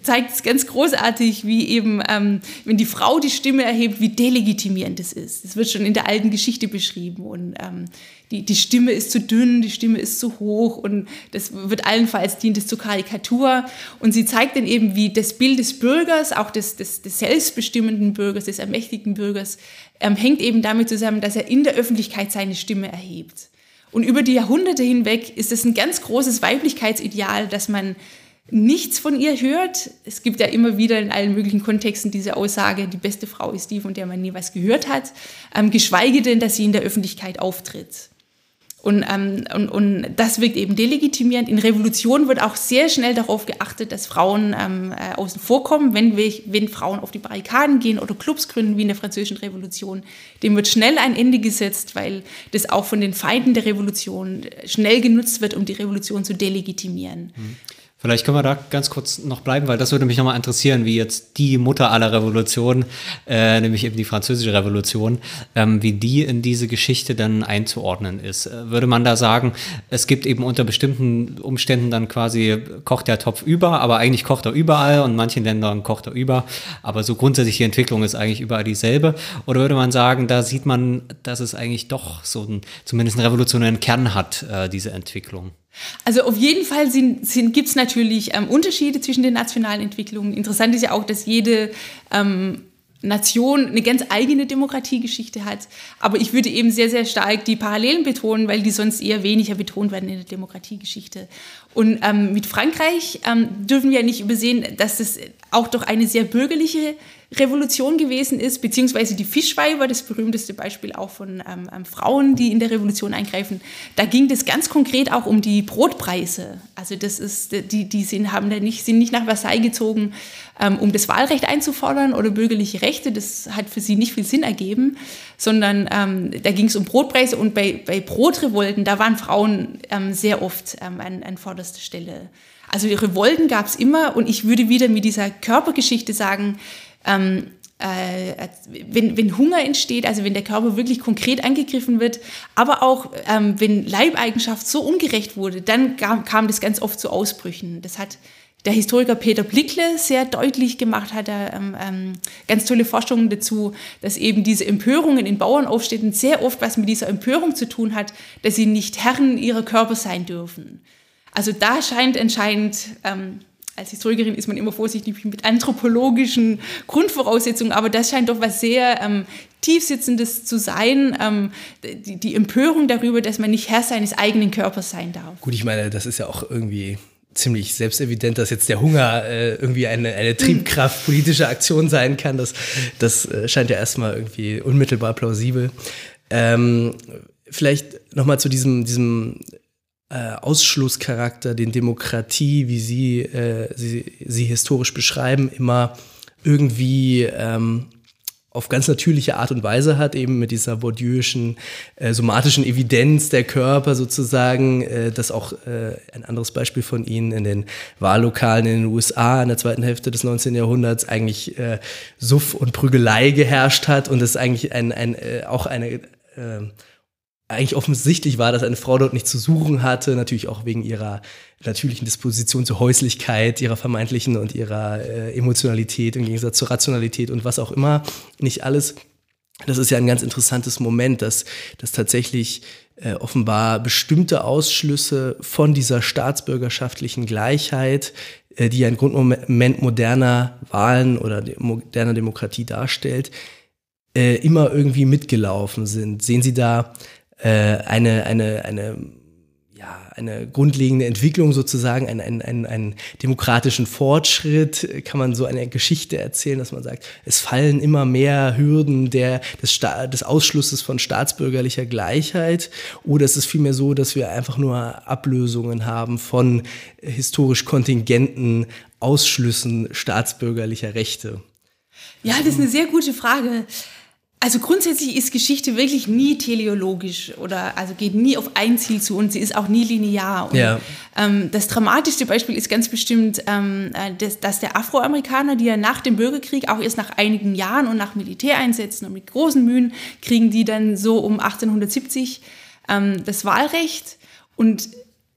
Speaker 1: zeigt es ganz großartig, wie eben, ähm, wenn die Frau die Stimme erhebt, wie delegitimierend es ist. Das wird schon in der alten Geschichte beschrieben. Und ähm, die, die Stimme ist zu dünn, die Stimme ist zu hoch und das wird allenfalls dient es zur Karikatur. Und sie zeigt dann eben, wie das Bild des Bürgers, auch des, des, des selbstbestimmenden Bürgers, des ermächtigten Bürgers, ähm, hängt eben damit zusammen, dass er in der Öffentlichkeit seine Stimme erhebt. Und über die Jahrhunderte hinweg ist es ein ganz großes Weiblichkeitsideal, dass man nichts von ihr hört. Es gibt ja immer wieder in allen möglichen Kontexten diese Aussage, die beste Frau ist die, von der man nie was gehört hat, ähm, geschweige denn, dass sie in der Öffentlichkeit auftritt. Und, ähm, und, und das wirkt eben delegitimierend. In Revolutionen wird auch sehr schnell darauf geachtet, dass Frauen ähm, äh, außen vor kommen. Wenn, wenn Frauen auf die Barrikaden gehen oder Clubs gründen, wie in der Französischen Revolution, dem wird schnell ein Ende gesetzt, weil das auch von den Feinden der Revolution schnell genutzt wird, um die Revolution zu delegitimieren. Mhm.
Speaker 2: Vielleicht können wir da ganz kurz noch bleiben, weil das würde mich nochmal interessieren, wie jetzt die Mutter aller Revolutionen, äh, nämlich eben die französische Revolution, ähm, wie die in diese Geschichte dann einzuordnen ist. Äh, würde man da sagen, es gibt eben unter bestimmten Umständen dann quasi, kocht der Topf über, aber eigentlich kocht er überall und in manchen Ländern kocht er über, aber so grundsätzlich die Entwicklung ist eigentlich überall dieselbe. Oder würde man sagen, da sieht man, dass es eigentlich doch so einen, zumindest einen revolutionären Kern hat, äh, diese Entwicklung?
Speaker 1: Also auf jeden Fall sind, sind, gibt es natürlich ähm, Unterschiede zwischen den nationalen Entwicklungen. Interessant ist ja auch, dass jede ähm, Nation eine ganz eigene Demokratiegeschichte hat. Aber ich würde eben sehr, sehr stark die Parallelen betonen, weil die sonst eher weniger betont werden in der Demokratiegeschichte. Und ähm, mit Frankreich ähm, dürfen wir ja nicht übersehen, dass es auch doch eine sehr bürgerliche Revolution gewesen ist, beziehungsweise die Fischweiber, das berühmteste Beispiel auch von ähm, ähm, Frauen, die in der Revolution eingreifen. Da ging das ganz konkret auch um die Brotpreise. Also das ist, die, die sind, haben da nicht, sind nicht nach Versailles gezogen, ähm, um das Wahlrecht einzufordern oder bürgerliche Rechte. Das hat für sie nicht viel Sinn ergeben, sondern ähm, da ging es um Brotpreise und bei, bei Brotrevolten, da waren Frauen ähm, sehr oft ähm, an, an vorderster Stelle. Also Revolten gab es immer und ich würde wieder mit dieser Körpergeschichte sagen, ähm, äh, wenn, wenn Hunger entsteht, also wenn der Körper wirklich konkret angegriffen wird, aber auch ähm, wenn Leibeigenschaft so ungerecht wurde, dann kam, kam das ganz oft zu Ausbrüchen. Das hat der Historiker Peter Blickle sehr deutlich gemacht, hat er ähm, ähm, ganz tolle Forschungen dazu, dass eben diese Empörungen in Bauernaufstädten sehr oft was mit dieser Empörung zu tun hat, dass sie nicht Herren ihrer Körper sein dürfen. Also da scheint anscheinend ähm, als Historikerin ist man immer vorsichtig mit anthropologischen Grundvoraussetzungen, aber das scheint doch was sehr ähm, tiefsitzendes zu sein, ähm, die, die Empörung darüber, dass man nicht Herr seines eigenen Körpers sein darf.
Speaker 3: Gut, ich meine, das ist ja auch irgendwie ziemlich selbstevident, dass jetzt der Hunger äh, irgendwie eine, eine Triebkraft politischer Aktion sein kann. Das, das äh, scheint ja erstmal irgendwie unmittelbar plausibel. Ähm, vielleicht nochmal zu diesem, diesem äh, Ausschlusscharakter, den Demokratie, wie sie, äh, sie sie historisch beschreiben, immer irgendwie ähm, auf ganz natürliche Art und Weise hat, eben mit dieser bourdieuischen, äh, somatischen Evidenz der Körper sozusagen, äh, das auch äh, ein anderes Beispiel von Ihnen in den Wahllokalen in den USA in der zweiten Hälfte des 19. Jahrhunderts eigentlich äh, Suff und Prügelei geherrscht hat und es eigentlich ein, ein, äh, auch eine äh, eigentlich offensichtlich war, dass eine Frau dort nicht zu suchen hatte, natürlich auch wegen ihrer natürlichen Disposition zur Häuslichkeit, ihrer vermeintlichen und ihrer äh, Emotionalität im Gegensatz zur Rationalität und was auch immer, nicht alles. Das ist ja ein ganz interessantes Moment, dass, dass tatsächlich äh, offenbar bestimmte Ausschlüsse von dieser staatsbürgerschaftlichen Gleichheit äh, die ein Grundmoment moderner Wahlen oder moderner Demokratie darstellt, äh, immer irgendwie mitgelaufen sind. Sehen Sie da eine, eine, eine ja, eine grundlegende Entwicklung sozusagen, einen, einen, einen, demokratischen Fortschritt, kann man so eine Geschichte erzählen, dass man sagt, es fallen immer mehr Hürden der, des, Sta des Ausschlusses von staatsbürgerlicher Gleichheit oder ist es vielmehr so, dass wir einfach nur Ablösungen haben von historisch kontingenten Ausschlüssen staatsbürgerlicher Rechte?
Speaker 1: Ja, das ist eine sehr gute Frage. Also grundsätzlich ist Geschichte wirklich nie teleologisch oder also geht nie auf ein Ziel zu und sie ist auch nie linear. Und,
Speaker 3: ja.
Speaker 1: ähm, das dramatischste Beispiel ist ganz bestimmt, ähm, äh, dass, dass der Afroamerikaner, die ja nach dem Bürgerkrieg auch erst nach einigen Jahren und nach Militäreinsätzen und mit großen Mühen kriegen die dann so um 1870 ähm, das Wahlrecht und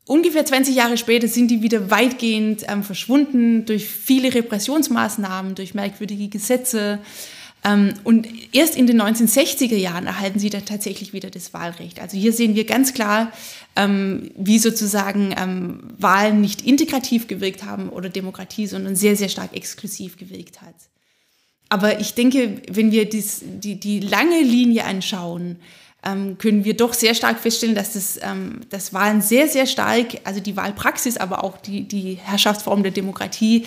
Speaker 1: Ungefähr 20 Jahre später sind die wieder weitgehend ähm, verschwunden durch viele Repressionsmaßnahmen, durch merkwürdige Gesetze. Ähm, und erst in den 1960er Jahren erhalten sie dann tatsächlich wieder das Wahlrecht. Also hier sehen wir ganz klar, ähm, wie sozusagen ähm, Wahlen nicht integrativ gewirkt haben oder Demokratie, sondern sehr, sehr stark exklusiv gewirkt hat. Aber ich denke, wenn wir dies, die, die lange Linie anschauen, können wir doch sehr stark feststellen, dass das, das Wahlen sehr, sehr stark, also die Wahlpraxis, aber auch die, die Herrschaftsform der Demokratie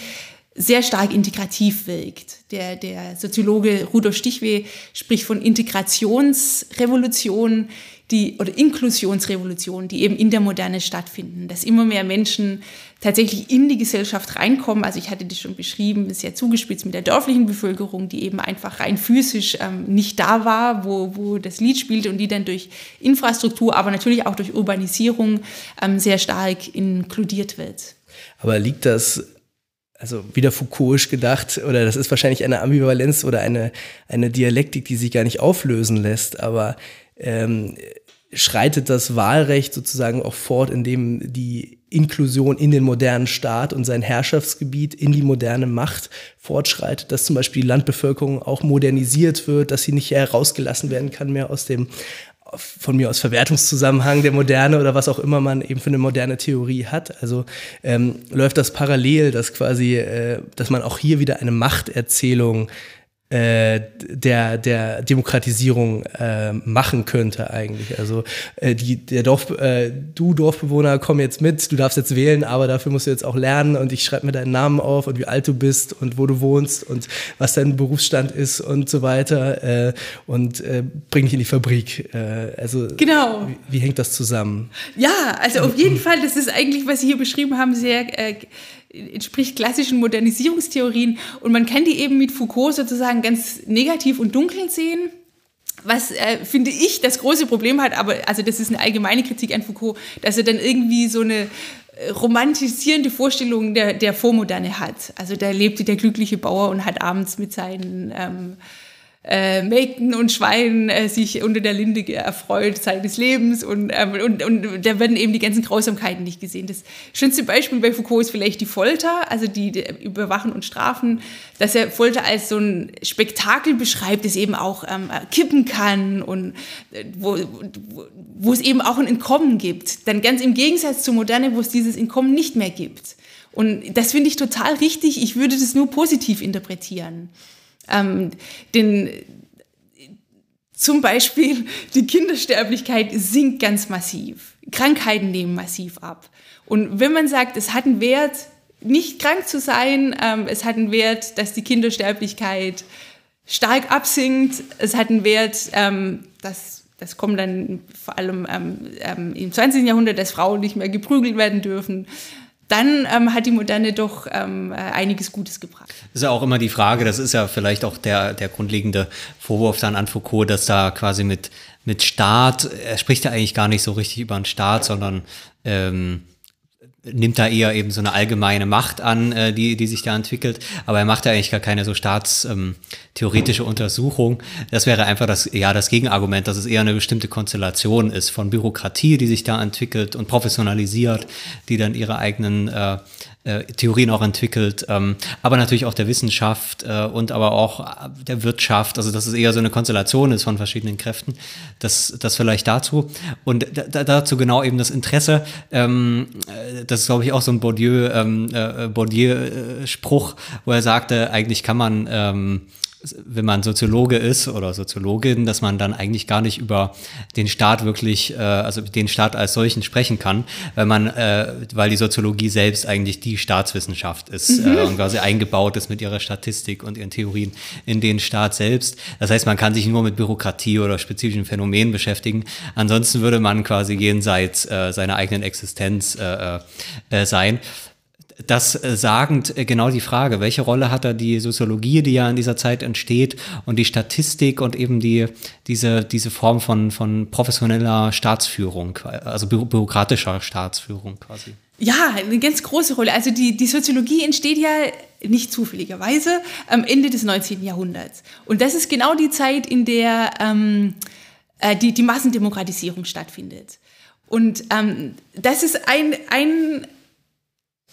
Speaker 1: sehr stark integrativ wirkt. Der, der Soziologe Rudolf Stichweh spricht von Integrationsrevolutionen, die, oder Inklusionsrevolutionen, die eben in der Moderne stattfinden, dass immer mehr Menschen tatsächlich in die Gesellschaft reinkommen. Also ich hatte das schon beschrieben, ist ja zugespitzt mit der dörflichen Bevölkerung, die eben einfach rein physisch ähm, nicht da war, wo, wo das Lied spielte und die dann durch Infrastruktur, aber natürlich auch durch Urbanisierung ähm, sehr stark inkludiert wird.
Speaker 3: Aber liegt das also wieder Foucaultisch gedacht, oder das ist wahrscheinlich eine Ambivalenz oder eine, eine Dialektik, die sich gar nicht auflösen lässt, aber ähm, schreitet das Wahlrecht sozusagen auch fort, indem die Inklusion in den modernen Staat und sein Herrschaftsgebiet in die moderne Macht fortschreitet, dass zum Beispiel die Landbevölkerung auch modernisiert wird, dass sie nicht herausgelassen werden kann mehr aus dem von mir aus Verwertungszusammenhang der Moderne oder was auch immer man eben für eine moderne Theorie hat. Also ähm, läuft das parallel, dass quasi, äh, dass man auch hier wieder eine Machterzählung äh, der, der Demokratisierung äh, machen könnte eigentlich. Also äh, die, der Dorf, äh, du Dorfbewohner, komm jetzt mit, du darfst jetzt wählen, aber dafür musst du jetzt auch lernen und ich schreibe mir deinen Namen auf und wie alt du bist und wo du wohnst und was dein Berufsstand ist und so weiter äh, und bring dich in die Fabrik. Also
Speaker 1: genau.
Speaker 3: Wie, wie hängt das zusammen?
Speaker 1: Ja, also auf jeden Fall, das ist eigentlich, was Sie hier beschrieben haben, sehr entspricht klassischen Modernisierungstheorien und man kann die eben mit Foucault sozusagen ganz negativ und dunkel sehen. Was äh, finde ich das große Problem hat, aber also das ist eine allgemeine Kritik an Foucault, dass er dann irgendwie so eine äh, romantisierende Vorstellung der, der Vormoderne hat. Also da lebte der glückliche Bauer und hat abends mit seinen ähm, äh, Mägden und Schweinen äh, sich unter der Linde erfreut seines Lebens und, ähm, und, und da werden eben die ganzen Grausamkeiten nicht gesehen. Das schönste Beispiel bei Foucault ist vielleicht die Folter, also die, die Überwachen und Strafen, dass er Folter als so ein Spektakel beschreibt, das eben auch ähm, kippen kann und äh, wo, wo, wo es eben auch ein Entkommen gibt. Dann ganz im Gegensatz zur Moderne, wo es dieses Entkommen nicht mehr gibt. Und das finde ich total richtig. Ich würde das nur positiv interpretieren. Ähm, den, zum Beispiel die Kindersterblichkeit sinkt ganz massiv. Krankheiten nehmen massiv ab. Und wenn man sagt, es hat einen Wert, nicht krank zu sein, ähm, es hat einen Wert, dass die Kindersterblichkeit stark absinkt, es hat einen Wert, ähm, dass das kommt dann vor allem ähm, ähm im 20. Jahrhundert, dass Frauen nicht mehr geprügelt werden dürfen dann ähm, hat die Moderne doch ähm, äh, einiges Gutes gebracht.
Speaker 2: Das ist ja auch immer die Frage, das ist ja vielleicht auch der, der grundlegende Vorwurf dann an Foucault, dass da quasi mit, mit Staat, er spricht ja eigentlich gar nicht so richtig über einen Staat, sondern ähm, nimmt da eher eben so eine allgemeine Macht an, äh, die, die sich da entwickelt. Aber er macht ja eigentlich gar keine so staatstheoretische ähm, Untersuchung. Das wäre einfach das, ja, das Gegenargument, dass es eher eine bestimmte Konstellation ist von Bürokratie, die sich da entwickelt und professionalisiert, die dann ihre eigenen äh, äh, Theorien auch entwickelt, ähm, aber natürlich auch der Wissenschaft äh, und aber auch der Wirtschaft. Also dass es eher so eine Konstellation ist von verschiedenen Kräften. Das, das vielleicht dazu. Und da, dazu genau eben das Interesse. Ähm, äh, das ist, glaube ich, auch so ein Bourdieu, ähm, äh, Bourdieu-Spruch, wo er sagte, eigentlich kann man ähm, wenn man Soziologe ist oder Soziologin, dass man dann eigentlich gar nicht über den Staat wirklich, äh, also den Staat als solchen sprechen kann, weil man, äh, weil die Soziologie selbst eigentlich die Staatswissenschaft ist mhm. äh, und quasi eingebaut ist mit ihrer Statistik und ihren Theorien in den Staat selbst. Das heißt, man kann sich nur mit Bürokratie oder spezifischen Phänomenen beschäftigen. Ansonsten würde man quasi jenseits äh, seiner eigenen Existenz äh, äh, sein das äh, sagend äh, genau die Frage, welche Rolle hat da die Soziologie, die ja in dieser Zeit entsteht, und die Statistik und eben die, diese, diese Form von, von professioneller Staatsführung, also bü bürokratischer Staatsführung quasi?
Speaker 1: Ja, eine ganz große Rolle. Also die, die Soziologie entsteht ja nicht zufälligerweise am Ende des 19. Jahrhunderts. Und das ist genau die Zeit, in der ähm, äh, die, die Massendemokratisierung stattfindet. Und ähm, das ist ein, ein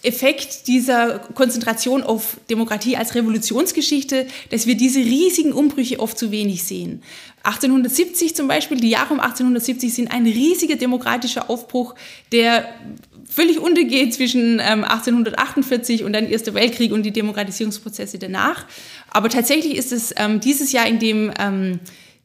Speaker 1: Effekt dieser Konzentration auf Demokratie als Revolutionsgeschichte, dass wir diese riesigen Umbrüche oft zu wenig sehen. 1870 zum Beispiel, die Jahre um 1870 sind ein riesiger demokratischer Aufbruch, der völlig untergeht zwischen ähm, 1848 und dann Erster Weltkrieg und die Demokratisierungsprozesse danach. Aber tatsächlich ist es ähm, dieses Jahr, in dem ähm,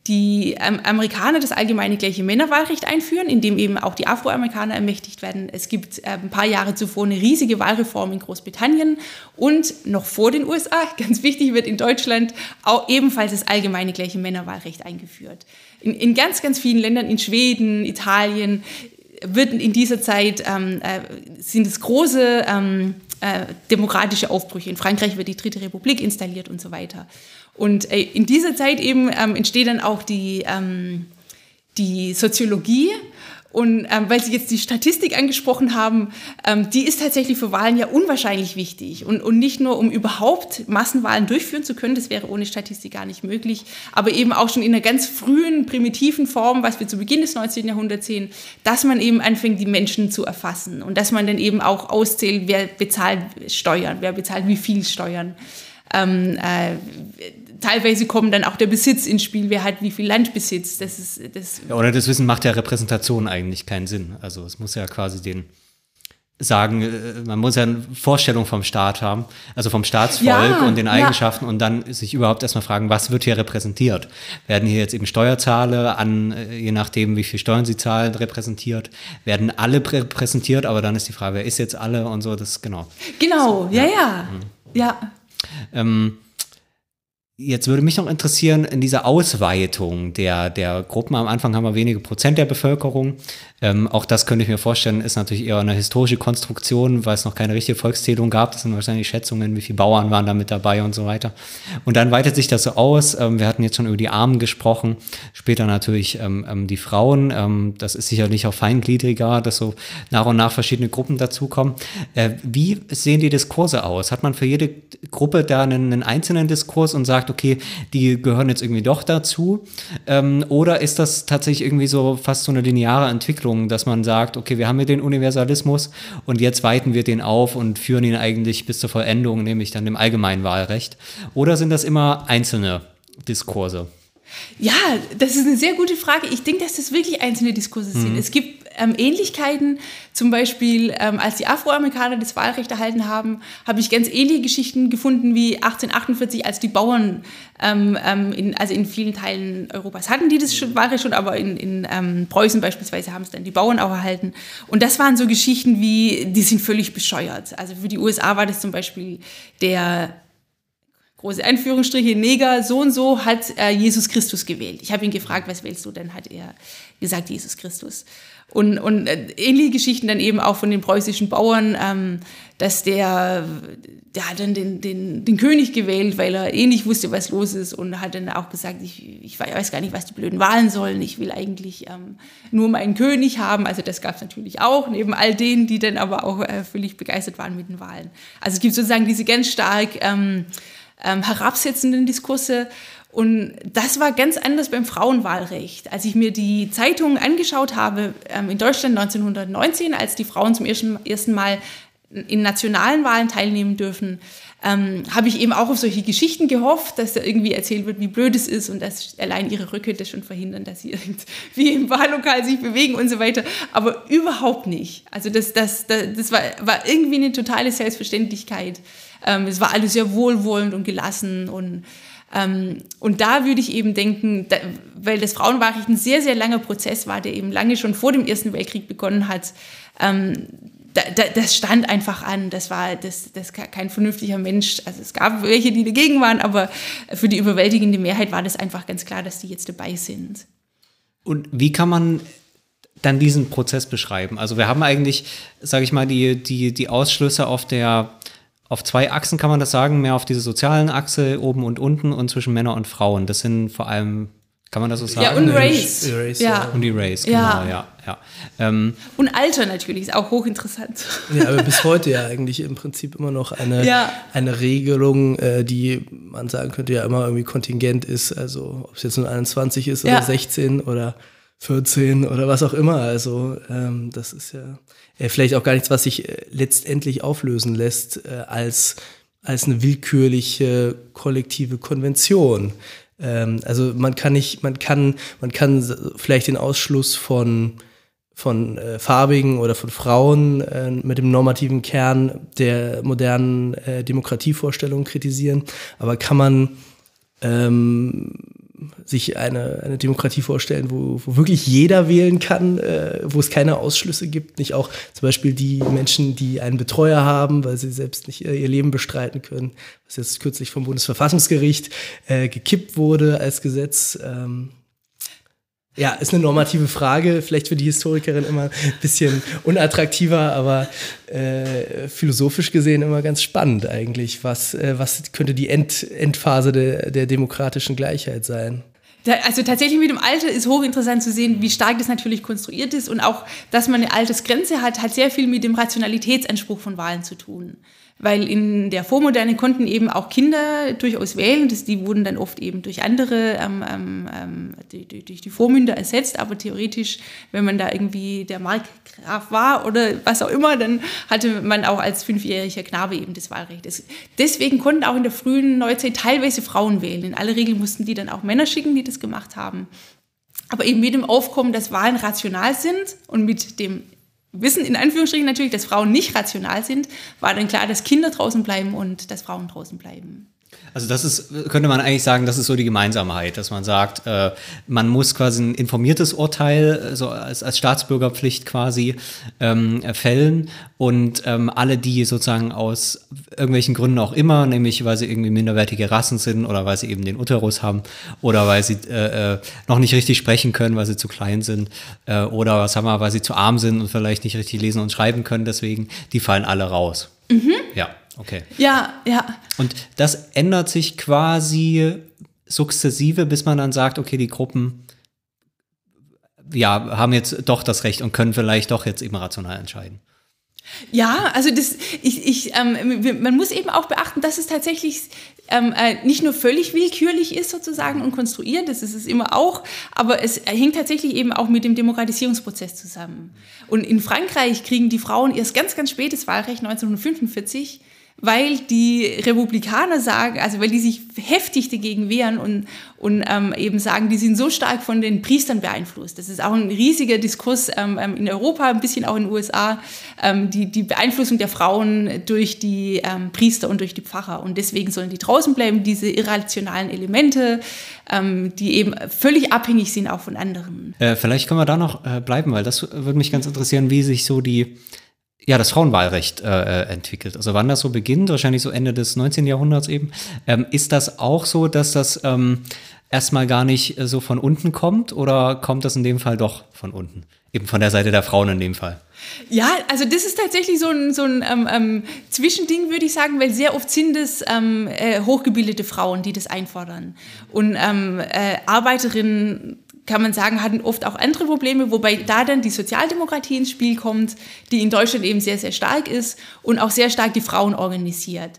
Speaker 1: die ähm, Amerikaner das allgemeine gleiche Männerwahlrecht einführen, in dem eben auch die Afroamerikaner ermächtigt werden. Es gibt äh, ein paar Jahre zuvor eine riesige Wahlreform in Großbritannien und noch vor den USA, ganz wichtig, wird in Deutschland auch ebenfalls das allgemeine gleiche Männerwahlrecht eingeführt. In, in ganz, ganz vielen Ländern, in Schweden, Italien, wird in dieser Zeit ähm, äh, sind es große ähm, äh, demokratische Aufbrüche. In Frankreich wird die Dritte Republik installiert und so weiter. Und äh, in dieser Zeit eben ähm, entsteht dann auch die, ähm, die Soziologie. Und ähm, weil Sie jetzt die Statistik angesprochen haben, ähm, die ist tatsächlich für Wahlen ja unwahrscheinlich wichtig. Und, und nicht nur, um überhaupt Massenwahlen durchführen zu können, das wäre ohne Statistik gar nicht möglich, aber eben auch schon in einer ganz frühen, primitiven Form, was wir zu Beginn des 19. Jahrhunderts sehen, dass man eben anfängt, die Menschen zu erfassen und dass man dann eben auch auszählt, wer bezahlt Steuern, wer bezahlt wie viel Steuern. Ähm, äh, teilweise kommt dann auch der Besitz ins Spiel, wer hat wie viel Land besitzt. Das ist, das
Speaker 2: ja, oder das Wissen macht ja Repräsentation eigentlich keinen Sinn. Also es muss ja quasi den sagen, äh, man muss ja eine Vorstellung vom Staat haben, also vom Staatsvolk ja, und den Eigenschaften ja. und dann sich überhaupt erstmal fragen, was wird hier repräsentiert? Werden hier jetzt eben Steuerzahler an, äh, je nachdem, wie viel Steuern sie zahlen, repräsentiert? Werden alle repräsentiert? Aber dann ist die Frage, wer ist jetzt alle und so, das genau.
Speaker 1: Genau, so, ja, ja. Ja. Mhm. ja.
Speaker 2: Ähm, Jetzt würde mich noch interessieren, in dieser Ausweitung der, der Gruppen, am Anfang haben wir wenige Prozent der Bevölkerung, ähm, auch das könnte ich mir vorstellen, ist natürlich eher eine historische Konstruktion, weil es noch keine richtige Volkszählung gab. Das sind wahrscheinlich Schätzungen, wie viele Bauern waren da mit dabei und so weiter. Und dann weitet sich das so aus. Ähm, wir hatten jetzt schon über die Armen gesprochen, später natürlich ähm, ähm die Frauen. Ähm, das ist sicherlich auch feingliedriger, dass so nach und nach verschiedene Gruppen dazukommen. Äh, wie sehen die Diskurse aus? Hat man für jede Gruppe da einen, einen einzelnen Diskurs und sagt, okay, die gehören jetzt irgendwie doch dazu? Ähm, oder ist das tatsächlich irgendwie so fast so eine lineare Entwicklung? Entwicklung, dass man sagt, okay, wir haben hier den Universalismus und jetzt weiten wir den auf und führen ihn eigentlich bis zur Vollendung, nämlich dann dem allgemeinen Wahlrecht? Oder sind das immer einzelne Diskurse?
Speaker 1: Ja, das ist eine sehr gute Frage. Ich denke, dass das wirklich einzelne Diskurse sind. Mhm. Es gibt ähm, Ähnlichkeiten, zum Beispiel ähm, als die Afroamerikaner das Wahlrecht erhalten haben, habe ich ganz ähnliche Geschichten gefunden wie 1848, als die Bauern, ähm, ähm, in, also in vielen Teilen Europas hatten die das schon, Wahlrecht schon, aber in, in ähm, Preußen beispielsweise haben es dann die Bauern auch erhalten. Und das waren so Geschichten wie, die sind völlig bescheuert. Also für die USA war das zum Beispiel der große Anführungsstriche, Neger, so und so hat äh, Jesus Christus gewählt. Ich habe ihn gefragt, was wählst du? Dann hat er gesagt, Jesus Christus. Und, und äh, ähnliche Geschichten dann eben auch von den preußischen Bauern, ähm, dass der, der hat dann den, den, den König gewählt, weil er eh nicht wusste, was los ist und hat dann auch gesagt, ich, ich weiß gar nicht, was die blöden Wahlen sollen, ich will eigentlich ähm, nur meinen König haben. Also das gab es natürlich auch, neben all denen, die dann aber auch äh, völlig begeistert waren mit den Wahlen. Also es gibt sozusagen diese ganz stark... Ähm, ähm, herabsetzenden Diskurse. Und das war ganz anders beim Frauenwahlrecht. Als ich mir die Zeitungen angeschaut habe, ähm, in Deutschland 1919, als die Frauen zum ersten, Mal in nationalen Wahlen teilnehmen dürfen, ähm, habe ich eben auch auf solche Geschichten gehofft, dass da irgendwie erzählt wird, wie blöd es ist und dass allein ihre das schon verhindern, dass sie irgendwie im Wahllokal sich bewegen und so weiter. Aber überhaupt nicht. Also das, das, das, das war, war irgendwie eine totale Selbstverständlichkeit. Ähm, es war alles sehr wohlwollend und gelassen und und da würde ich eben denken, weil das Frauenwahlrecht ein sehr, sehr langer Prozess war, der eben lange schon vor dem Ersten Weltkrieg begonnen hat, ähm, da, da, das stand einfach an. Das war das, das kein vernünftiger Mensch. Also es gab welche, die dagegen waren, aber für die überwältigende Mehrheit war das einfach ganz klar, dass die jetzt dabei sind.
Speaker 2: Und wie kann man dann diesen Prozess beschreiben? Also wir haben eigentlich, sage ich mal, die, die, die Ausschlüsse auf der auf zwei Achsen kann man das sagen, mehr auf diese sozialen Achse oben und unten und zwischen Männer und Frauen. Das sind vor allem kann man das so sagen?
Speaker 1: Ja, und Race. Race
Speaker 2: ja. Und die Race, genau, ja. ja, ja. Ähm,
Speaker 1: und Alter natürlich, ist auch hochinteressant.
Speaker 3: Ja, aber bis heute ja eigentlich im Prinzip immer noch eine, ja. eine Regelung, äh, die man sagen könnte ja immer irgendwie kontingent ist. Also ob es jetzt nur 21 ist oder 16 oder 14 oder was auch immer. Also ähm, das ist ja äh, vielleicht auch gar nichts, was sich äh, letztendlich auflösen lässt äh, als, als eine willkürliche kollektive Konvention. Ähm, also man kann nicht, man kann, man kann vielleicht den Ausschluss von von äh, Farbigen oder von Frauen äh, mit dem normativen Kern der modernen äh, Demokratievorstellung kritisieren, aber kann man ähm, sich eine, eine Demokratie vorstellen, wo, wo wirklich jeder wählen kann, äh, wo es keine Ausschlüsse gibt, nicht auch zum Beispiel die Menschen, die einen Betreuer haben, weil sie selbst nicht ihr, ihr Leben bestreiten können, was jetzt kürzlich vom Bundesverfassungsgericht äh, gekippt wurde als Gesetz. Ähm, ja, ist eine normative Frage, vielleicht für die Historikerin immer ein bisschen unattraktiver, aber äh, philosophisch gesehen immer ganz spannend eigentlich. Was, äh, was könnte die End, Endphase der, der demokratischen Gleichheit sein?
Speaker 1: also tatsächlich mit dem Alter ist hochinteressant zu sehen, wie stark das natürlich konstruiert ist und auch, dass man eine Altersgrenze hat, hat sehr viel mit dem Rationalitätsanspruch von Wahlen zu tun weil in der Vormoderne konnten eben auch Kinder durchaus wählen. Das, die wurden dann oft eben durch andere, ähm, ähm, ähm die, die, durch die Vormünder ersetzt. Aber theoretisch, wenn man da irgendwie der Markgraf war oder was auch immer, dann hatte man auch als fünfjähriger Knabe eben das Wahlrecht. Das, deswegen konnten auch in der frühen Neuzeit teilweise Frauen wählen. In aller Regel mussten die dann auch Männer schicken, die das gemacht haben. Aber eben mit dem Aufkommen, dass Wahlen rational sind und mit dem Wissen in Anführungsstrichen natürlich, dass Frauen nicht rational sind, war dann klar, dass Kinder draußen bleiben und dass Frauen draußen bleiben.
Speaker 2: Also das ist, könnte man eigentlich sagen, das ist so die Gemeinsamkeit, dass man sagt, äh, man muss quasi ein informiertes Urteil, äh, so als, als Staatsbürgerpflicht quasi ähm, fällen und ähm, alle, die sozusagen aus irgendwelchen Gründen auch immer, nämlich weil sie irgendwie minderwertige Rassen sind oder weil sie eben den Uterus haben oder weil sie äh, äh, noch nicht richtig sprechen können, weil sie zu klein sind äh, oder was haben wir, weil sie zu arm sind und vielleicht nicht richtig lesen und schreiben können, deswegen, die fallen alle raus. Mhm. Ja. Okay.
Speaker 1: Ja, ja.
Speaker 2: Und das ändert sich quasi sukzessive, bis man dann sagt, okay, die Gruppen ja, haben jetzt doch das Recht und können vielleicht doch jetzt eben rational entscheiden.
Speaker 1: Ja, also das, ich, ich, ähm, man muss eben auch beachten, dass es tatsächlich ähm, äh, nicht nur völlig willkürlich ist sozusagen und konstruiert, das ist es immer auch, aber es hängt tatsächlich eben auch mit dem Demokratisierungsprozess zusammen. Und in Frankreich kriegen die Frauen erst ganz, ganz spätes Wahlrecht 1945 weil die Republikaner sagen, also weil die sich heftig dagegen wehren und, und ähm, eben sagen, die sind so stark von den Priestern beeinflusst. Das ist auch ein riesiger Diskurs ähm, ähm in Europa, ein bisschen auch in den USA, ähm, die, die Beeinflussung der Frauen durch die ähm, Priester und durch die Pfarrer. Und deswegen sollen die draußen bleiben, diese irrationalen Elemente, ähm, die eben völlig abhängig sind auch von anderen.
Speaker 2: Äh, vielleicht können wir da noch äh, bleiben, weil das würde mich ganz interessieren, wie sich so die ja, das Frauenwahlrecht äh, äh, entwickelt. Also wann das so beginnt, wahrscheinlich so Ende des 19. Jahrhunderts eben, ähm, ist das auch so, dass das ähm, erstmal gar nicht äh, so von unten kommt oder kommt das in dem Fall doch von unten? Eben von der Seite der Frauen in dem Fall.
Speaker 1: Ja, also das ist tatsächlich so ein, so ein ähm, ähm Zwischending, würde ich sagen, weil sehr oft sind es ähm, äh, hochgebildete Frauen, die das einfordern. Und ähm, äh, Arbeiterinnen kann man sagen, hatten oft auch andere Probleme, wobei da dann die Sozialdemokratie ins Spiel kommt, die in Deutschland eben sehr, sehr stark ist und auch sehr stark die Frauen organisiert.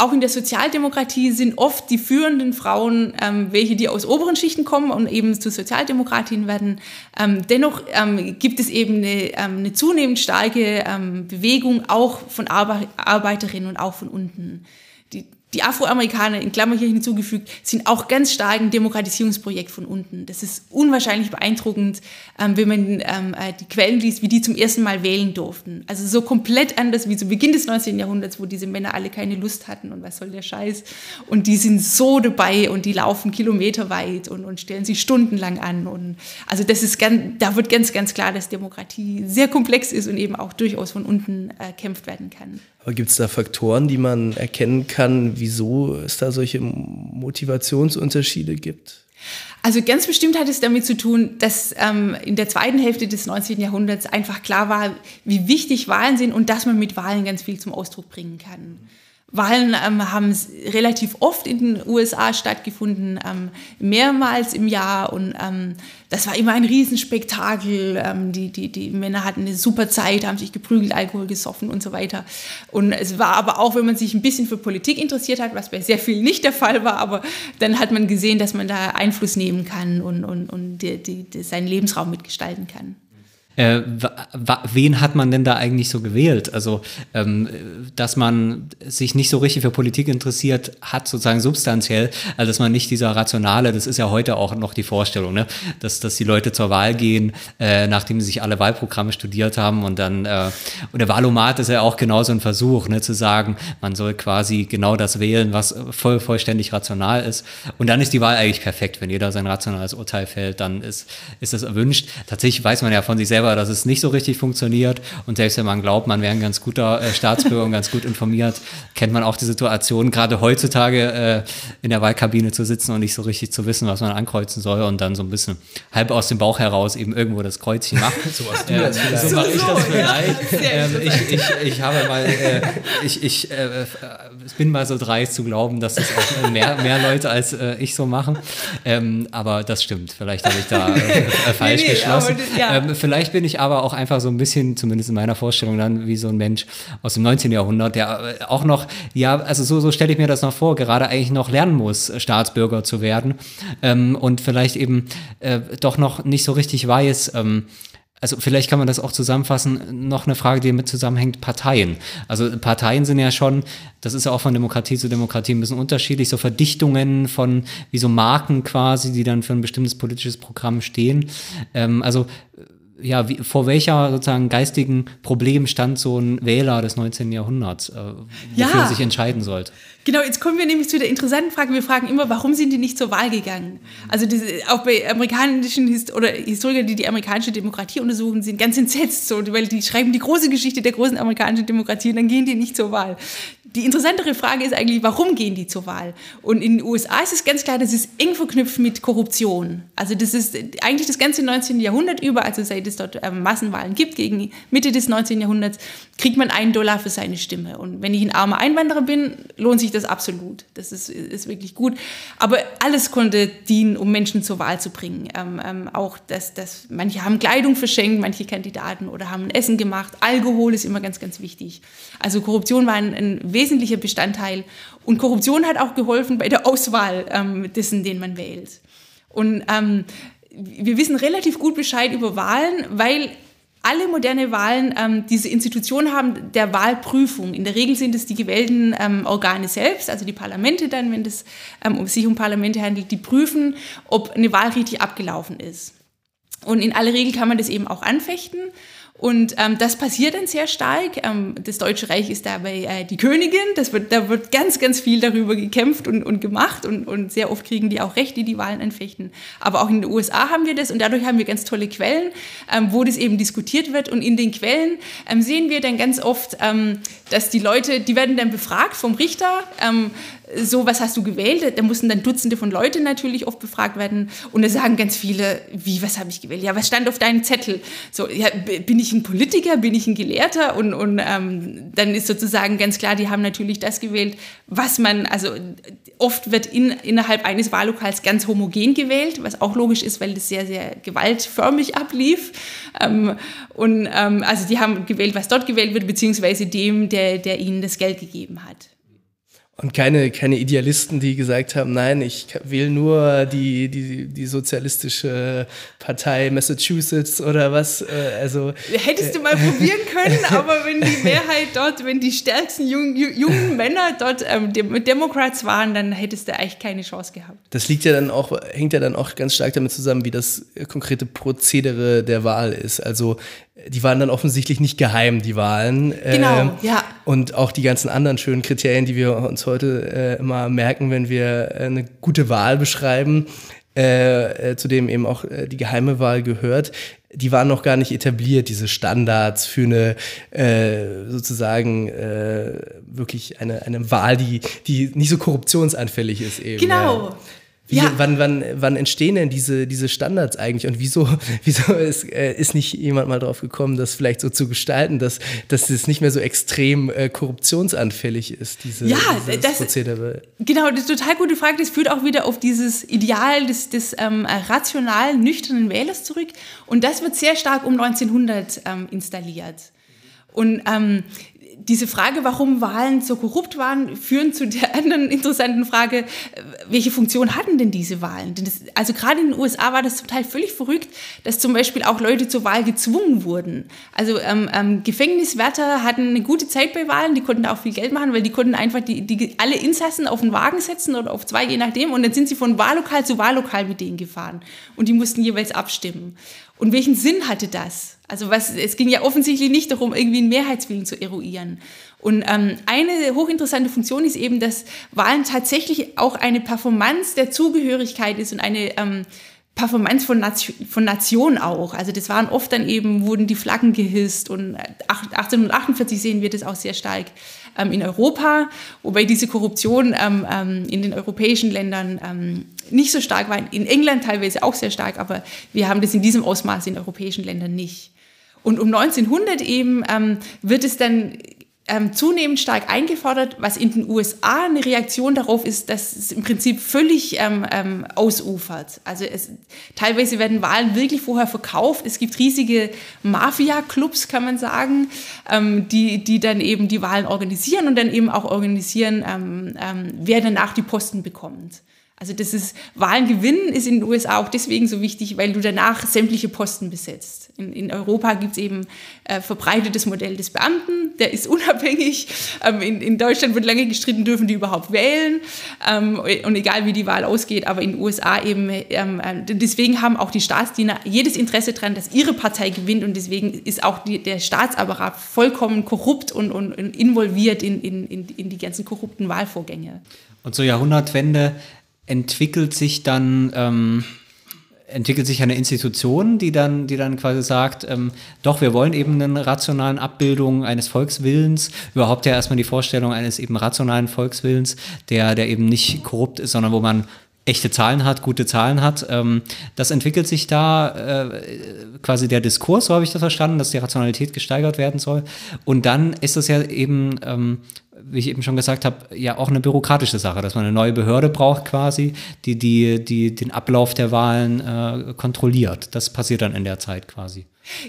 Speaker 1: auch in der Sozialdemokratie sind oft die führenden Frauen ähm, welche, die aus oberen Schichten kommen und eben zu Sozialdemokratinnen werden. Ähm, dennoch ähm, gibt es eben eine, ähm, eine zunehmend starke ähm, Bewegung auch von Arbe Arbeiterinnen und auch von unten. Die, Afroamerikaner, in Klammer hier hinzugefügt, sind auch ganz stark ein Demokratisierungsprojekt von unten. Das ist unwahrscheinlich beeindruckend, ähm, wenn man ähm, äh, die Quellen liest, wie die zum ersten Mal wählen durften. Also so komplett anders wie zu Beginn des 19. Jahrhunderts, wo diese Männer alle keine Lust hatten und was soll der Scheiß. Und die sind so dabei und die laufen kilometerweit und, und stellen sich stundenlang an. Und also das ist ganz, da wird ganz, ganz klar, dass Demokratie sehr komplex ist und eben auch durchaus von unten äh, werden kann.
Speaker 3: Aber gibt es da Faktoren, die man erkennen kann, wieso es da solche Motivationsunterschiede gibt?
Speaker 1: Also ganz bestimmt hat es damit zu tun, dass ähm, in der zweiten Hälfte des 19. Jahrhunderts einfach klar war, wie wichtig Wahlen sind und dass man mit Wahlen ganz viel zum Ausdruck bringen kann. Wahlen ähm, haben relativ oft in den USA stattgefunden, ähm, mehrmals im Jahr und ähm, das war immer ein Riesenspektakel. Ähm, die, die, die Männer hatten eine super Zeit, haben sich geprügelt, Alkohol gesoffen und so weiter. Und es war aber auch, wenn man sich ein bisschen für Politik interessiert hat, was bei sehr vielen nicht der Fall war, aber dann hat man gesehen, dass man da Einfluss nehmen kann und, und, und die, die, seinen Lebensraum mitgestalten kann.
Speaker 2: Äh, wen hat man denn da eigentlich so gewählt? Also, ähm, dass man sich nicht so richtig für Politik interessiert hat, sozusagen substanziell, also dass man nicht dieser Rationale, das ist ja heute auch noch die Vorstellung, ne? dass, dass die Leute zur Wahl gehen, äh, nachdem sie sich alle Wahlprogramme studiert haben und dann, äh, und der Wahlomat ist ja auch genauso ein Versuch, ne? zu sagen, man soll quasi genau das wählen, was voll, vollständig rational ist. Und dann ist die Wahl eigentlich perfekt. Wenn jeder sein rationales Urteil fällt, dann ist, ist das erwünscht. Tatsächlich weiß man ja von sich selber, selber, dass es nicht so richtig funktioniert. Und selbst wenn man glaubt, man wäre ein ganz guter äh, Staatsbürger und ganz gut informiert, kennt man auch die Situation, gerade heutzutage äh, in der Wahlkabine zu sitzen und nicht so richtig zu wissen, was man ankreuzen soll und dann so ein bisschen halb aus dem Bauch heraus eben irgendwo das Kreuzchen macht. so äh, so mache ich das vielleicht. Ja. Ähm, ich, ich, ich habe mal, äh, ich, ich äh, bin mal so dreist zu glauben, dass das auch mehr, mehr Leute als äh, ich so machen. Ähm, aber das stimmt. Vielleicht habe ich da falsch nee, nee, geschlossen. Das, ja. ähm, vielleicht bin ich aber auch einfach so ein bisschen, zumindest in meiner Vorstellung dann, wie so ein Mensch aus dem 19. Jahrhundert, der äh, auch noch, ja, also so, so stelle ich mir das noch vor, gerade eigentlich noch lernen muss, Staatsbürger zu werden ähm, und vielleicht eben äh, doch noch nicht so richtig weiß, ähm, also vielleicht kann man das auch zusammenfassen, noch eine Frage, die damit zusammenhängt, Parteien. Also Parteien sind ja schon, das ist ja auch von Demokratie zu Demokratie ein bisschen unterschiedlich, so Verdichtungen von, wie so Marken quasi, die dann für ein bestimmtes politisches Programm stehen. Ähm, also ja, wie, vor welcher sozusagen geistigen Problem stand so ein Wähler des 19. Jahrhunderts, äh, wofür ja. er sich entscheiden sollte?
Speaker 1: Genau, jetzt kommen wir nämlich zu der interessanten Frage. Wir fragen immer, warum sind die nicht zur Wahl gegangen? Also diese, auch bei amerikanischen Hist oder Historikern, die die amerikanische Demokratie untersuchen, sind ganz entsetzt, so, weil die schreiben die große Geschichte der großen amerikanischen Demokratie und dann gehen die nicht zur Wahl. Die interessantere Frage ist eigentlich, warum gehen die zur Wahl? Und in den USA ist es ganz klar, das ist eng verknüpft mit Korruption. Also das ist eigentlich das ganze 19. Jahrhundert über, also seit es dort ähm, Massenwahlen gibt, gegen Mitte des 19. Jahrhunderts, kriegt man einen Dollar für seine Stimme. Und wenn ich ein armer Einwanderer bin, lohnt sich das absolut. Das ist, ist wirklich gut. Aber alles konnte dienen, um Menschen zur Wahl zu bringen. Ähm, ähm, auch, dass, dass manche haben Kleidung verschenkt, manche Kandidaten, oder haben Essen gemacht. Alkohol ist immer ganz, ganz wichtig. Also Korruption war ein, ein wesentlicher Bestandteil. Und Korruption hat auch geholfen bei der Auswahl ähm, dessen, den man wählt. Und ähm, wir wissen relativ gut Bescheid über Wahlen, weil alle moderne Wahlen ähm, diese Institution haben der Wahlprüfung. In der Regel sind es die gewählten ähm, Organe selbst, also die Parlamente dann, wenn es ähm, sich um Parlamente handelt, die prüfen, ob eine Wahl richtig abgelaufen ist. Und in aller Regel kann man das eben auch anfechten. Und ähm, das passiert dann sehr stark. Ähm, das Deutsche Reich ist dabei äh, die Königin. Das wird, da wird ganz, ganz viel darüber gekämpft und, und gemacht. Und, und sehr oft kriegen die auch Recht, die die Wahlen anfechten. Aber auch in den USA haben wir das. Und dadurch haben wir ganz tolle Quellen, ähm, wo das eben diskutiert wird. Und in den Quellen ähm, sehen wir dann ganz oft, ähm, dass die Leute, die werden dann befragt vom Richter. Ähm, so, was hast du gewählt? Da mussten dann Dutzende von Leuten natürlich oft befragt werden. Und da sagen ganz viele, wie, was habe ich gewählt? Ja, was stand auf deinem Zettel? So, ja, bin ich ein Politiker? Bin ich ein Gelehrter? Und, und ähm, dann ist sozusagen ganz klar, die haben natürlich das gewählt, was man, also oft wird in, innerhalb eines Wahllokals ganz homogen gewählt, was auch logisch ist, weil das sehr, sehr gewaltförmig ablief. Ähm, und ähm, also die haben gewählt, was dort gewählt wird, beziehungsweise dem, der, der ihnen das Geld gegeben hat.
Speaker 3: Und keine, keine Idealisten, die gesagt haben, nein, ich wähle nur die, die, die sozialistische Partei Massachusetts oder was. Äh, also,
Speaker 1: Hättest du mal probieren können, aber wenn die Mehrheit dort, wenn die stärksten jungen, jungen Männer dort ähm, Democrats waren, dann hättest du eigentlich keine Chance gehabt.
Speaker 3: Das liegt ja dann auch, hängt ja dann auch ganz stark damit zusammen, wie das konkrete Prozedere der Wahl ist. Also die waren dann offensichtlich nicht geheim, die Wahlen.
Speaker 1: Genau, ähm, ja.
Speaker 3: Und auch die ganzen anderen schönen Kriterien, die wir uns heute äh, immer merken, wenn wir äh, eine gute Wahl beschreiben, äh, äh, zu dem eben auch äh, die geheime Wahl gehört, die waren noch gar nicht etabliert, diese Standards für eine äh, sozusagen äh, wirklich eine, eine Wahl, die, die nicht so korruptionsanfällig ist eben.
Speaker 1: Genau.
Speaker 3: Wie, ja. wann, wann, wann entstehen denn diese, diese Standards eigentlich und wieso, wieso ist, äh, ist nicht jemand mal drauf gekommen, das vielleicht so zu gestalten, dass, dass es nicht mehr so extrem äh, korruptionsanfällig ist, diese,
Speaker 1: ja,
Speaker 3: dieses
Speaker 1: das, Prozedere? Genau, das ist eine total gute Frage. Das führt auch wieder auf dieses Ideal des, des ähm, rationalen, nüchternen Wählers zurück und das wird sehr stark um 1900 ähm, installiert. Und ähm, diese Frage, warum Wahlen so korrupt waren, führen zu der anderen interessanten Frage, welche Funktion hatten denn diese Wahlen? Denn das, also gerade in den USA war das zum Teil völlig verrückt, dass zum Beispiel auch Leute zur Wahl gezwungen wurden. Also ähm, ähm, Gefängniswärter hatten eine gute Zeit bei Wahlen, die konnten auch viel Geld machen, weil die konnten einfach die, die, alle Insassen auf einen Wagen setzen oder auf zwei, je nachdem, und dann sind sie von Wahllokal zu Wahllokal mit denen gefahren. Und die mussten jeweils abstimmen. Und welchen Sinn hatte das? Also was, es ging ja offensichtlich nicht darum, irgendwie einen Mehrheitswillen zu eruieren. Und ähm, eine hochinteressante Funktion ist eben, dass Wahlen tatsächlich auch eine Performance der Zugehörigkeit ist und eine ähm, Performance von, Nation, von Nationen auch. Also das waren oft dann eben, wurden die Flaggen gehisst und 1848 sehen wir das auch sehr stark ähm, in Europa, wobei diese Korruption ähm, ähm, in den europäischen Ländern ähm, nicht so stark war. In England teilweise auch sehr stark, aber wir haben das in diesem Ausmaß in europäischen Ländern nicht. Und um 1900 eben ähm, wird es dann ähm, zunehmend stark eingefordert, was in den USA eine Reaktion darauf ist, dass es im Prinzip völlig ähm, ähm, ausufert. Also es, teilweise werden Wahlen wirklich vorher verkauft. Es gibt riesige Mafia-Clubs, kann man sagen, ähm, die, die dann eben die Wahlen organisieren und dann eben auch organisieren, ähm, ähm, wer danach die Posten bekommt. Also das ist, Wahlen gewinnen ist in den USA auch deswegen so wichtig, weil du danach sämtliche Posten besetzt. In, in Europa gibt es eben äh, verbreitetes Modell des Beamten, der ist unabhängig. Ähm, in, in, Deutschland wird lange gestritten, dürfen die überhaupt wählen. Ähm, und egal wie die Wahl ausgeht, aber in den USA eben, ähm, äh, deswegen haben auch die Staatsdiener jedes Interesse daran, dass ihre Partei gewinnt und deswegen ist auch die, der Staatsapparat vollkommen korrupt und, und, und involviert in, in, in die ganzen korrupten Wahlvorgänge.
Speaker 2: Und zur Jahrhundertwende entwickelt sich dann ähm, entwickelt sich eine Institution, die dann, die dann quasi sagt, ähm, doch, wir wollen eben eine rationalen Abbildung eines Volkswillens, überhaupt ja erstmal die Vorstellung eines eben rationalen Volkswillens, der, der eben nicht korrupt ist, sondern wo man echte Zahlen hat, gute Zahlen hat. Ähm, das entwickelt sich da äh, quasi der Diskurs, so habe ich das verstanden, dass die Rationalität gesteigert werden soll. Und dann ist das ja eben ähm, wie ich eben schon gesagt habe, ja auch eine bürokratische Sache, dass man eine neue Behörde braucht quasi, die, die, die den Ablauf der Wahlen äh, kontrolliert. Das passiert dann in der Zeit quasi.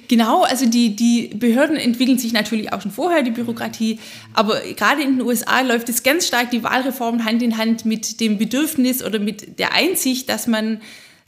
Speaker 1: Genau, also die, die Behörden entwickeln sich natürlich auch schon vorher, die Bürokratie, aber gerade in den USA läuft es ganz stark die Wahlreform Hand in Hand mit dem Bedürfnis oder mit der Einsicht, dass man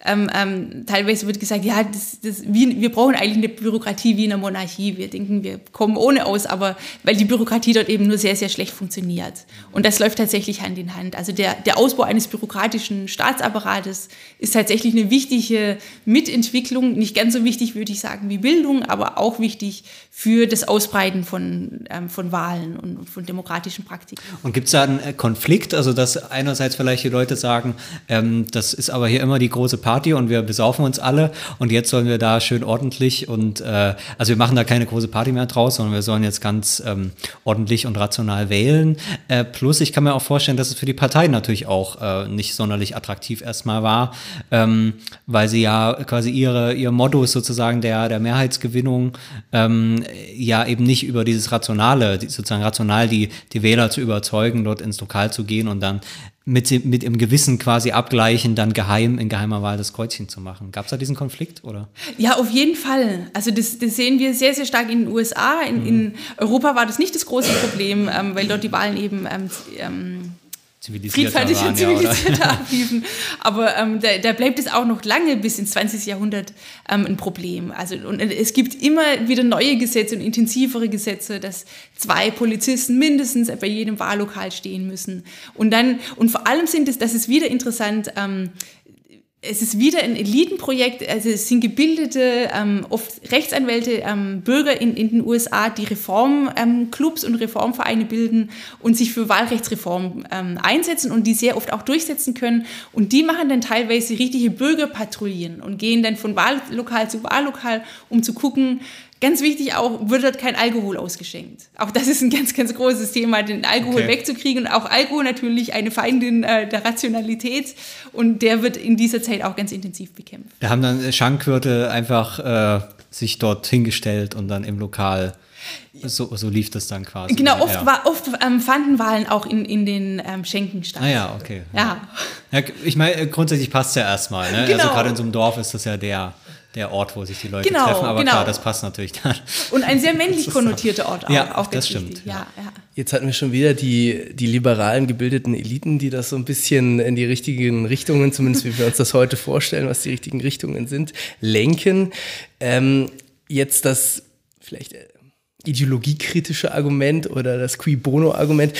Speaker 1: ähm, ähm, teilweise wird gesagt, ja, das, das, wie, wir brauchen eigentlich eine Bürokratie wie in einer Monarchie. Wir denken, wir kommen ohne aus, aber weil die Bürokratie dort eben nur sehr, sehr schlecht funktioniert. Und das läuft tatsächlich Hand in Hand. Also der, der Ausbau eines bürokratischen Staatsapparates ist tatsächlich eine wichtige Mitentwicklung. Nicht ganz so wichtig, würde ich sagen, wie Bildung, aber auch wichtig für das Ausbreiten von, ähm, von Wahlen und von demokratischen Praktiken.
Speaker 2: Und gibt es da einen äh, Konflikt? Also, dass einerseits vielleicht die Leute sagen, ähm, das ist aber hier immer die große Party, Party und wir besaufen uns alle und jetzt sollen wir da schön ordentlich und äh, also wir machen da keine große Party mehr draus, sondern wir sollen jetzt ganz ähm, ordentlich und rational wählen. Äh, plus ich kann mir auch vorstellen, dass es für die Partei natürlich auch äh, nicht sonderlich attraktiv erstmal war, ähm, weil sie ja quasi ihre, ihr Motto ist sozusagen der, der Mehrheitsgewinnung ähm, ja eben nicht über dieses Rationale, sozusagen rational die, die Wähler zu überzeugen, dort ins Lokal zu gehen und dann mit, mit im Gewissen quasi abgleichen, dann geheim in geheimer Wahl das Kreuzchen zu machen. Gab es da diesen Konflikt oder?
Speaker 1: Ja, auf jeden Fall. Also das, das sehen wir sehr, sehr stark in den USA. In, mhm. in Europa war das nicht das große Problem, ähm, weil dort die Wahlen eben ähm, ähm friedfertig und zivilisierter ja. Aber ähm, da, da, bleibt es auch noch lange bis ins 20. Jahrhundert ähm, ein Problem. Also und es gibt immer wieder neue Gesetze und intensivere Gesetze, dass zwei Polizisten mindestens bei jedem Wahllokal stehen müssen. Und dann und vor allem sind es, das ist wieder interessant. Ähm, es ist wieder ein Elitenprojekt, also es sind gebildete, ähm, oft Rechtsanwälte, ähm, Bürger in, in den USA, die Reformclubs ähm, und Reformvereine bilden und sich für Wahlrechtsreform ähm, einsetzen und die sehr oft auch durchsetzen können. Und die machen dann teilweise richtige Bürgerpatrouillen und gehen dann von Wahllokal zu Wahllokal, um zu gucken, Ganz wichtig auch, wird dort kein Alkohol ausgeschenkt. Auch das ist ein ganz, ganz großes Thema, den Alkohol okay. wegzukriegen. Und auch Alkohol natürlich eine Feindin äh, der Rationalität. Und der wird in dieser Zeit auch ganz intensiv bekämpft.
Speaker 2: Da haben dann Schankwirte einfach äh, sich dort hingestellt und dann im Lokal so, so, lief das dann quasi.
Speaker 1: Genau, oft, ja. war, oft ähm, fanden Wahlen auch in, in den ähm, Schenken statt.
Speaker 2: Ah ja, okay. Ja. ja ich meine, grundsätzlich passt es ja erstmal. Ne? Also genau. Also gerade in so einem Dorf ist das ja der der Ort, wo sich die Leute genau, treffen. Aber genau. klar, das passt natürlich dann.
Speaker 1: Und ein sehr männlich konnotierter Ort auch.
Speaker 2: Ja,
Speaker 1: auch
Speaker 2: das stimmt.
Speaker 3: Ja, ja. Jetzt hatten wir schon wieder die, die liberalen gebildeten Eliten, die das so ein bisschen in die richtigen Richtungen, zumindest wie wir uns das heute vorstellen, was die richtigen Richtungen sind, lenken. Ähm, jetzt das vielleicht äh, ideologiekritische Argument oder das Qui Bono-Argument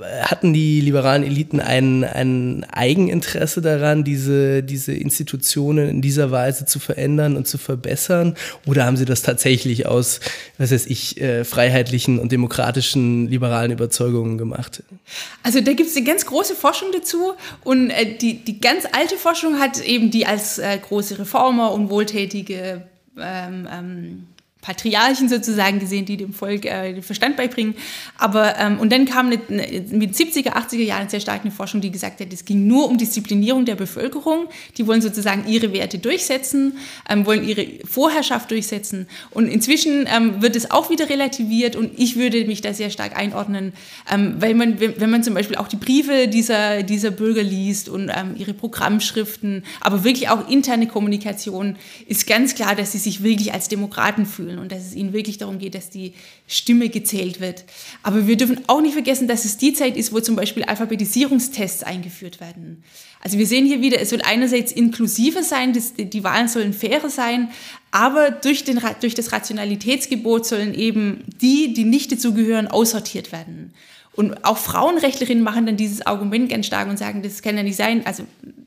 Speaker 3: hatten die liberalen Eliten ein, ein Eigeninteresse daran, diese, diese Institutionen in dieser Weise zu verändern und zu verbessern? Oder haben sie das tatsächlich aus, was weiß ich, äh, freiheitlichen und demokratischen liberalen Überzeugungen gemacht?
Speaker 1: Also da gibt es eine ganz große Forschung dazu und äh, die, die ganz alte Forschung hat eben die als äh, große Reformer und wohltätige ähm, ähm, Patriarchen sozusagen gesehen, die dem Volk äh, den Verstand beibringen. Aber ähm, und dann kam eine, eine, mit 70er, 80er Jahren sehr stark eine Forschung, die gesagt hat, es ging nur um Disziplinierung der Bevölkerung. Die wollen sozusagen ihre Werte durchsetzen, ähm, wollen ihre Vorherrschaft durchsetzen. Und inzwischen ähm, wird es auch wieder relativiert und ich würde mich da sehr stark einordnen, ähm, weil man, wenn man zum Beispiel auch die Briefe dieser, dieser Bürger liest und ähm, ihre Programmschriften, aber wirklich auch interne Kommunikation, ist ganz klar, dass sie sich wirklich als Demokraten fühlen und dass es ihnen wirklich darum geht, dass die Stimme gezählt wird. Aber wir dürfen auch nicht vergessen, dass es die Zeit ist, wo zum Beispiel Alphabetisierungstests eingeführt werden. Also wir sehen hier wieder, es soll einerseits inklusiver sein, die Wahlen sollen fairer sein, aber durch, den, durch das Rationalitätsgebot sollen eben die, die nicht dazugehören, aussortiert werden. Und auch Frauenrechtlerinnen machen dann dieses Argument ganz stark und sagen, das kann ja nicht sein. Also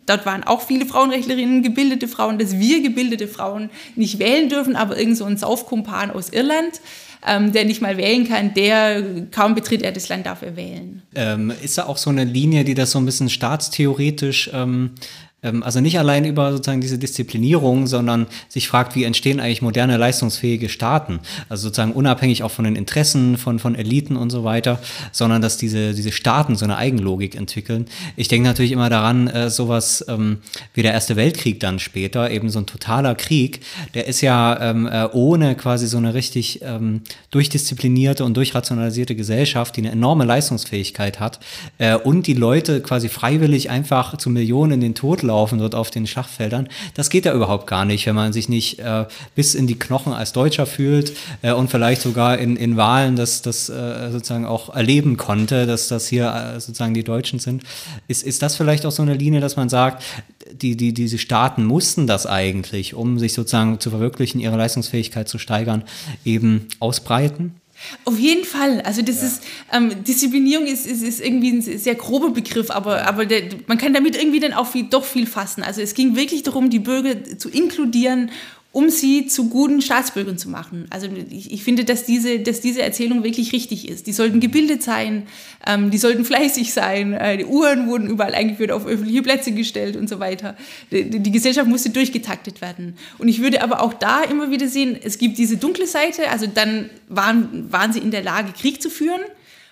Speaker 1: dort waren auch viele Frauenrechtlerinnen, gebildete Frauen, dass wir gebildete Frauen nicht wählen dürfen, aber irgend so ein Saufkumpan aus Irland, ähm, der nicht mal wählen kann, der kaum betritt er das Land, darf er wählen.
Speaker 2: Ähm, ist da auch so eine Linie, die das so ein bisschen staatstheoretisch ähm, also nicht allein über sozusagen diese Disziplinierung, sondern sich fragt, wie entstehen eigentlich moderne leistungsfähige Staaten? Also sozusagen unabhängig auch von den Interessen von, von Eliten und so weiter, sondern dass diese, diese Staaten so eine Eigenlogik entwickeln. Ich denke natürlich immer daran, äh, sowas ähm, wie der Erste Weltkrieg dann später, eben so ein totaler Krieg, der ist ja ähm, äh, ohne quasi so eine richtig ähm, durchdisziplinierte und durchrationalisierte Gesellschaft, die eine enorme Leistungsfähigkeit hat äh, und die Leute quasi freiwillig einfach zu Millionen in den Tod laufen dort auf den Schlachtfeldern. Das geht ja überhaupt gar nicht, wenn man sich nicht äh, bis in die Knochen als Deutscher fühlt äh, und vielleicht sogar in, in Wahlen das, das äh, sozusagen auch erleben konnte, dass das hier äh, sozusagen die Deutschen sind. Ist, ist das vielleicht auch so eine Linie, dass man sagt, die, die, diese Staaten mussten das eigentlich, um sich sozusagen zu verwirklichen, ihre Leistungsfähigkeit zu steigern, eben ausbreiten?
Speaker 1: Auf jeden Fall. Also das ja. ist ähm, Disziplinierung ist, ist, ist irgendwie ein sehr grober Begriff, aber, aber der, man kann damit irgendwie dann auch viel, doch viel fassen. Also es ging wirklich darum, die Bürger zu inkludieren um sie zu guten Staatsbürgern zu machen. Also ich, ich, finde, dass diese, dass diese Erzählung wirklich richtig ist. Die sollten gebildet sein, ähm, die sollten fleißig sein, äh, die Uhren wurden überall eingeführt, auf öffentliche Plätze gestellt und so weiter. Die, die, Gesellschaft musste durchgetaktet werden. Und ich würde aber auch da immer wieder sehen, es gibt diese dunkle Seite, also dann waren, waren sie in der Lage, Krieg zu führen.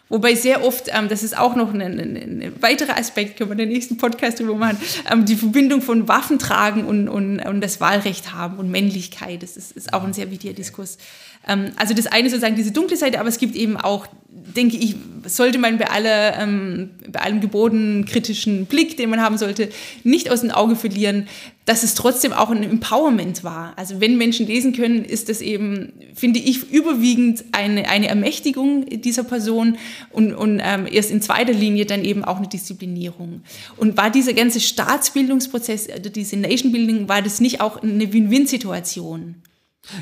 Speaker 1: Wobei sehr oft, ähm, das ist auch noch ein, ein, ein, weiterer Aspekt, können wir in der nächsten Podcast drüber machen, ähm, die Verbindung von Waffen tragen und, und, und das Wahlrecht haben und Männlichkeit. Das ist, ist auch ein sehr wichtiger Diskurs. Ähm, also das eine sozusagen diese dunkle Seite, aber es gibt eben auch denke ich, sollte man bei, aller, ähm, bei allem geboten kritischen Blick, den man haben sollte, nicht aus dem Auge verlieren, dass es trotzdem auch ein Empowerment war. Also wenn Menschen lesen können, ist das eben, finde ich, überwiegend eine, eine Ermächtigung dieser Person und, und ähm, erst in zweiter Linie dann eben auch eine Disziplinierung. Und war dieser ganze Staatsbildungsprozess, also diese Nation Building, war das nicht auch eine Win-Win-Situation?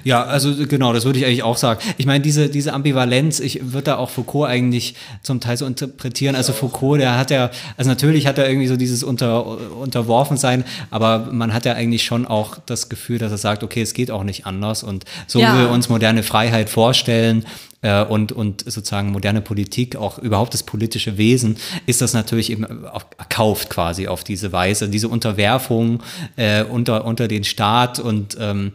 Speaker 2: Ja, also genau, das würde ich eigentlich auch sagen. Ich meine, diese, diese Ambivalenz, ich würde da auch Foucault eigentlich zum Teil so interpretieren. Also Foucault, der hat ja, also natürlich hat er irgendwie so dieses unter, unterworfen sein, aber man hat ja eigentlich schon auch das Gefühl, dass er sagt, okay, es geht auch nicht anders und so ja. wie wir uns moderne Freiheit vorstellen, äh, und, und sozusagen moderne Politik, auch überhaupt das politische Wesen, ist das natürlich eben erkauft quasi auf diese Weise. Diese Unterwerfung äh, unter, unter den Staat und ähm,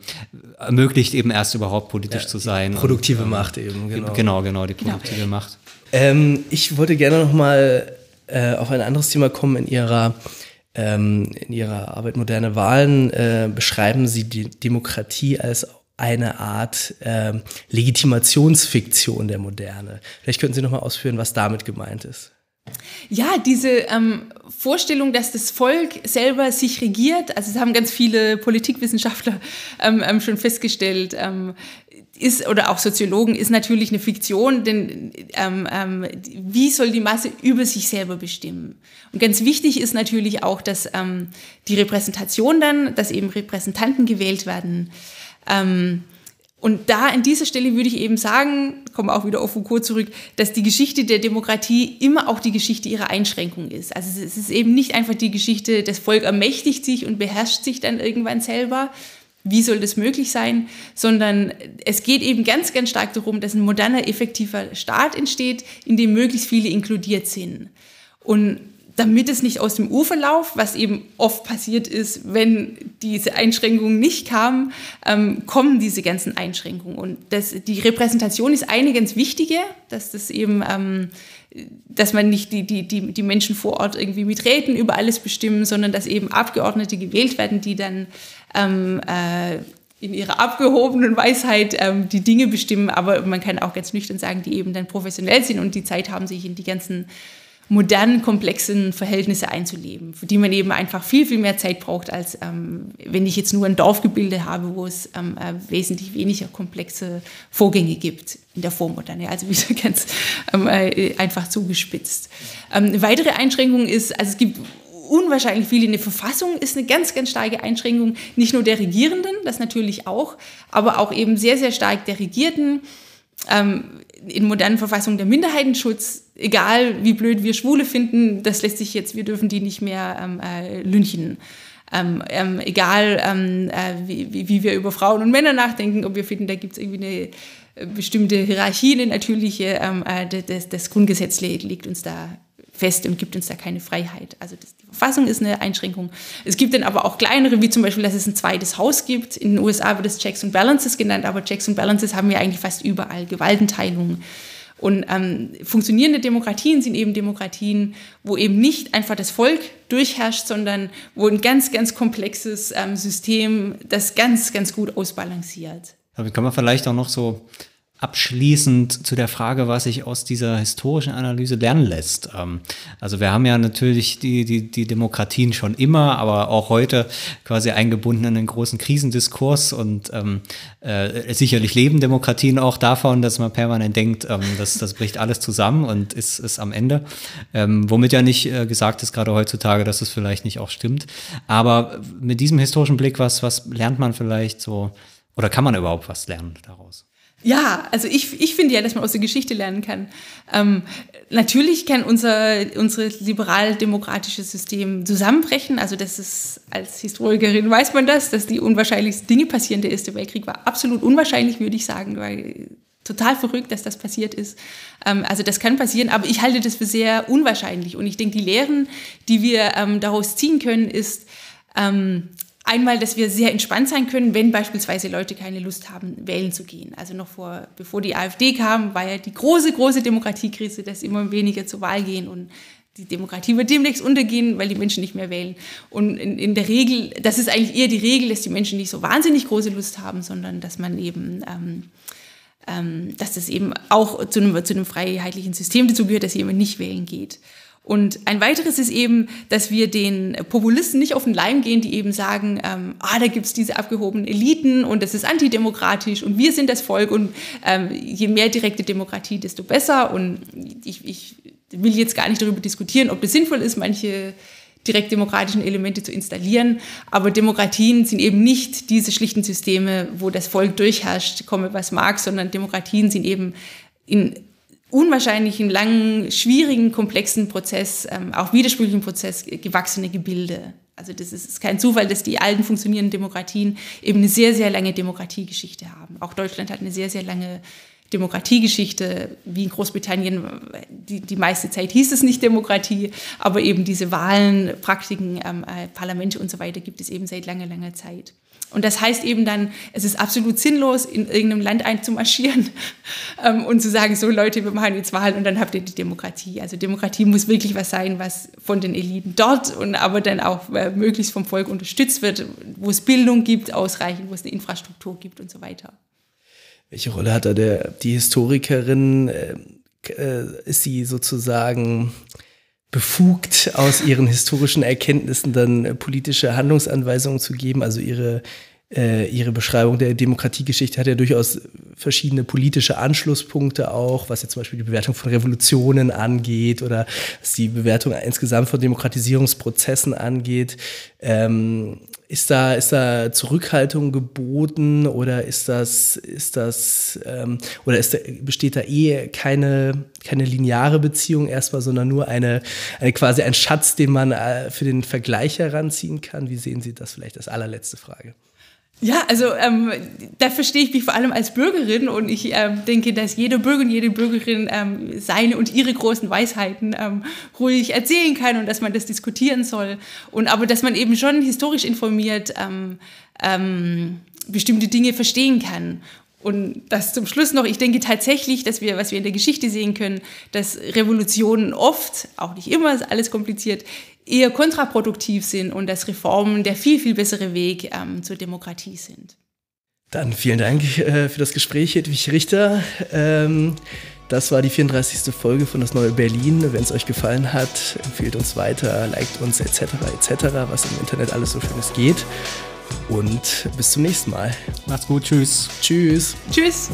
Speaker 2: ermöglicht eben erst überhaupt politisch ja, zu sein.
Speaker 3: Produktive
Speaker 2: und, ähm,
Speaker 3: Macht eben,
Speaker 2: genau. Genau, genau, die genau. produktive genau. Macht.
Speaker 3: Ähm, ich wollte gerne nochmal äh, auf ein anderes Thema kommen in Ihrer ähm, in Ihrer Arbeit Moderne Wahlen äh, beschreiben Sie die Demokratie als eine Art äh, Legitimationsfiktion der Moderne. Vielleicht könnten Sie noch mal ausführen, was damit gemeint ist.
Speaker 1: Ja, diese ähm, Vorstellung, dass das Volk selber sich regiert, also das haben ganz viele Politikwissenschaftler ähm, ähm, schon festgestellt, ähm, ist, oder auch Soziologen, ist natürlich eine Fiktion, denn ähm, ähm, wie soll die Masse über sich selber bestimmen? Und ganz wichtig ist natürlich auch, dass ähm, die Repräsentation dann, dass eben Repräsentanten gewählt werden, ähm, und da an dieser Stelle würde ich eben sagen, komme auch wieder auf Foucault zurück, dass die Geschichte der Demokratie immer auch die Geschichte ihrer Einschränkung ist. Also es ist eben nicht einfach die Geschichte, das Volk ermächtigt sich und beherrscht sich dann irgendwann selber. Wie soll das möglich sein? Sondern es geht eben ganz, ganz stark darum, dass ein moderner, effektiver Staat entsteht, in dem möglichst viele inkludiert sind. Und damit es nicht aus dem Ufer lauft, was eben oft passiert ist, wenn diese Einschränkungen nicht kamen, ähm, kommen diese ganzen Einschränkungen. Und das, die Repräsentation ist eine ganz wichtige, dass das eben, ähm, dass man nicht die, die, die, die Menschen vor Ort irgendwie mitreden, über alles bestimmen, sondern dass eben Abgeordnete gewählt werden, die dann ähm, äh, in ihrer abgehobenen Weisheit ähm, die Dinge bestimmen, aber man kann auch ganz nüchtern sagen, die eben dann professionell sind und die Zeit haben, sich in die ganzen modernen, komplexen Verhältnisse einzuleben, für die man eben einfach viel, viel mehr Zeit braucht, als ähm, wenn ich jetzt nur ein Dorfgebilde habe, wo es ähm, äh, wesentlich weniger komplexe Vorgänge gibt in der Vormoderne. Also wieder ganz ähm, äh, einfach zugespitzt. Ähm, eine weitere Einschränkung ist, also es gibt unwahrscheinlich viele. Eine Verfassung ist eine ganz, ganz starke Einschränkung, nicht nur der Regierenden, das natürlich auch, aber auch eben sehr, sehr stark der Regierten. Ähm, in modernen Verfassungen der Minderheitenschutz, egal wie blöd wir Schwule finden, das lässt sich jetzt, wir dürfen die nicht mehr ähm, äh, lynchen. Ähm, ähm, egal ähm, äh, wie, wie, wir über Frauen und Männer nachdenken, ob wir finden, da gibt es irgendwie eine äh, bestimmte Hierarchie, eine natürliche, ähm, äh, das, das Grundgesetz legt uns da fest und gibt uns da keine Freiheit. Also das, die Verfassung ist eine Einschränkung. Es gibt dann aber auch kleinere, wie zum Beispiel, dass es ein zweites Haus gibt. In den USA wird es Checks and Balances genannt, aber Checks and Balances haben wir eigentlich fast überall. Gewaltenteilung. Und ähm, funktionierende Demokratien sind eben Demokratien, wo eben nicht einfach das Volk durchherrscht, sondern wo ein ganz, ganz komplexes ähm, System das ganz, ganz gut ausbalanciert.
Speaker 2: Damit kann man vielleicht auch noch so abschließend zu der Frage, was sich aus dieser historischen Analyse lernen lässt. Ähm, also wir haben ja natürlich die, die, die Demokratien schon immer, aber auch heute quasi eingebunden in einen großen Krisendiskurs und ähm, äh, sicherlich leben Demokratien auch davon, dass man permanent denkt, ähm, das, das bricht alles zusammen und ist, ist am Ende. Ähm, womit ja nicht äh, gesagt ist, gerade heutzutage, dass es vielleicht nicht auch stimmt. Aber mit diesem historischen Blick, was, was lernt man vielleicht so, oder kann man überhaupt was lernen daraus?
Speaker 1: Ja, also ich, ich finde ja, dass man aus der Geschichte lernen kann. Ähm, natürlich kann unser, unser liberal-demokratische System zusammenbrechen. Also das ist, als Historikerin weiß man das, dass die unwahrscheinlichsten Dinge passieren. Der Erste Weltkrieg war absolut unwahrscheinlich, würde ich sagen, weil total verrückt, dass das passiert ist. Ähm, also das kann passieren, aber ich halte das für sehr unwahrscheinlich. Und ich denke, die Lehren, die wir ähm, daraus ziehen können, ist, ähm, Einmal, dass wir sehr entspannt sein können, wenn beispielsweise Leute keine Lust haben, wählen zu gehen. Also noch vor, bevor die AfD kam, war ja die große, große Demokratiekrise, dass immer weniger zur Wahl gehen und die Demokratie wird demnächst untergehen, weil die Menschen nicht mehr wählen. Und in, in, der Regel, das ist eigentlich eher die Regel, dass die Menschen nicht so wahnsinnig große Lust haben, sondern dass man eben ähm, ähm, dass das eben auch zu einem, zu einem freiheitlichen System dazu gehört, dass jemand nicht wählen geht. Und ein weiteres ist eben, dass wir den Populisten nicht auf den Leim gehen, die eben sagen, ähm, ah, da gibt's diese abgehobenen Eliten und das ist antidemokratisch und wir sind das Volk und ähm, je mehr direkte Demokratie, desto besser. Und ich, ich will jetzt gar nicht darüber diskutieren, ob das sinnvoll ist, manche direktdemokratischen Elemente zu installieren. Aber Demokratien sind eben nicht diese schlichten Systeme, wo das Volk durchherrscht, komme was mag, sondern Demokratien sind eben in unwahrscheinlichen, langen, schwierigen, komplexen Prozess, ähm, auch widersprüchlichen Prozess gewachsene Gebilde. Also das ist, ist kein Zufall, dass die alten funktionierenden Demokratien eben eine sehr, sehr lange Demokratiegeschichte haben. Auch Deutschland hat eine sehr, sehr lange Demokratiegeschichte, wie in Großbritannien, die, die meiste Zeit hieß es nicht Demokratie, aber eben diese Wahlen, Praktiken, ähm, äh, Parlamente und so weiter gibt es eben seit langer, langer Zeit. Und das heißt eben dann, es ist absolut sinnlos, in irgendeinem Land einzumarschieren ähm, und zu sagen, so Leute, wir machen jetzt Wahlen und dann habt ihr die Demokratie. Also Demokratie muss wirklich was sein, was von den Eliten dort und aber dann auch äh, möglichst vom Volk unterstützt wird, wo es Bildung gibt, ausreichend, wo es eine Infrastruktur gibt und so weiter.
Speaker 3: Welche Rolle hat da der, die Historikerin? Äh, äh, ist sie sozusagen befugt, aus ihren historischen Erkenntnissen dann äh, politische Handlungsanweisungen zu geben? Also ihre, äh, ihre Beschreibung der Demokratiegeschichte hat ja durchaus verschiedene politische Anschlusspunkte auch, was jetzt zum Beispiel die Bewertung von Revolutionen angeht oder was die Bewertung insgesamt von Demokratisierungsprozessen angeht. Ähm, ist da, ist da Zurückhaltung geboten oder ist das, ist das, ähm, oder ist da, besteht da eh keine, keine lineare Beziehung erstmal, sondern nur eine, eine quasi ein Schatz, den man äh, für den Vergleich heranziehen kann? Wie sehen Sie das vielleicht als allerletzte Frage?
Speaker 1: Ja, also ähm, da verstehe ich mich vor allem als Bürgerin und ich ähm, denke, dass jede Bürger und jede Bürgerin ähm, seine und ihre großen Weisheiten ähm, ruhig erzählen kann und dass man das diskutieren soll. Und aber dass man eben schon historisch informiert ähm, ähm, bestimmte Dinge verstehen kann. Und das zum Schluss noch, ich denke tatsächlich, dass wir, was wir in der Geschichte sehen können, dass Revolutionen oft, auch nicht immer, ist alles kompliziert, eher kontraproduktiv sind und dass Reformen der viel, viel bessere Weg ähm, zur Demokratie sind.
Speaker 3: Dann vielen Dank äh, für das Gespräch, Hedwig Richter. Ähm, das war die 34. Folge von Das Neue Berlin. Wenn es euch gefallen hat, empfehlt uns weiter, liked uns etc. etc., was im Internet alles so schönes geht. Und bis zum nächsten Mal.
Speaker 2: Macht's gut, tschüss.
Speaker 3: Tschüss.
Speaker 1: Tschüss.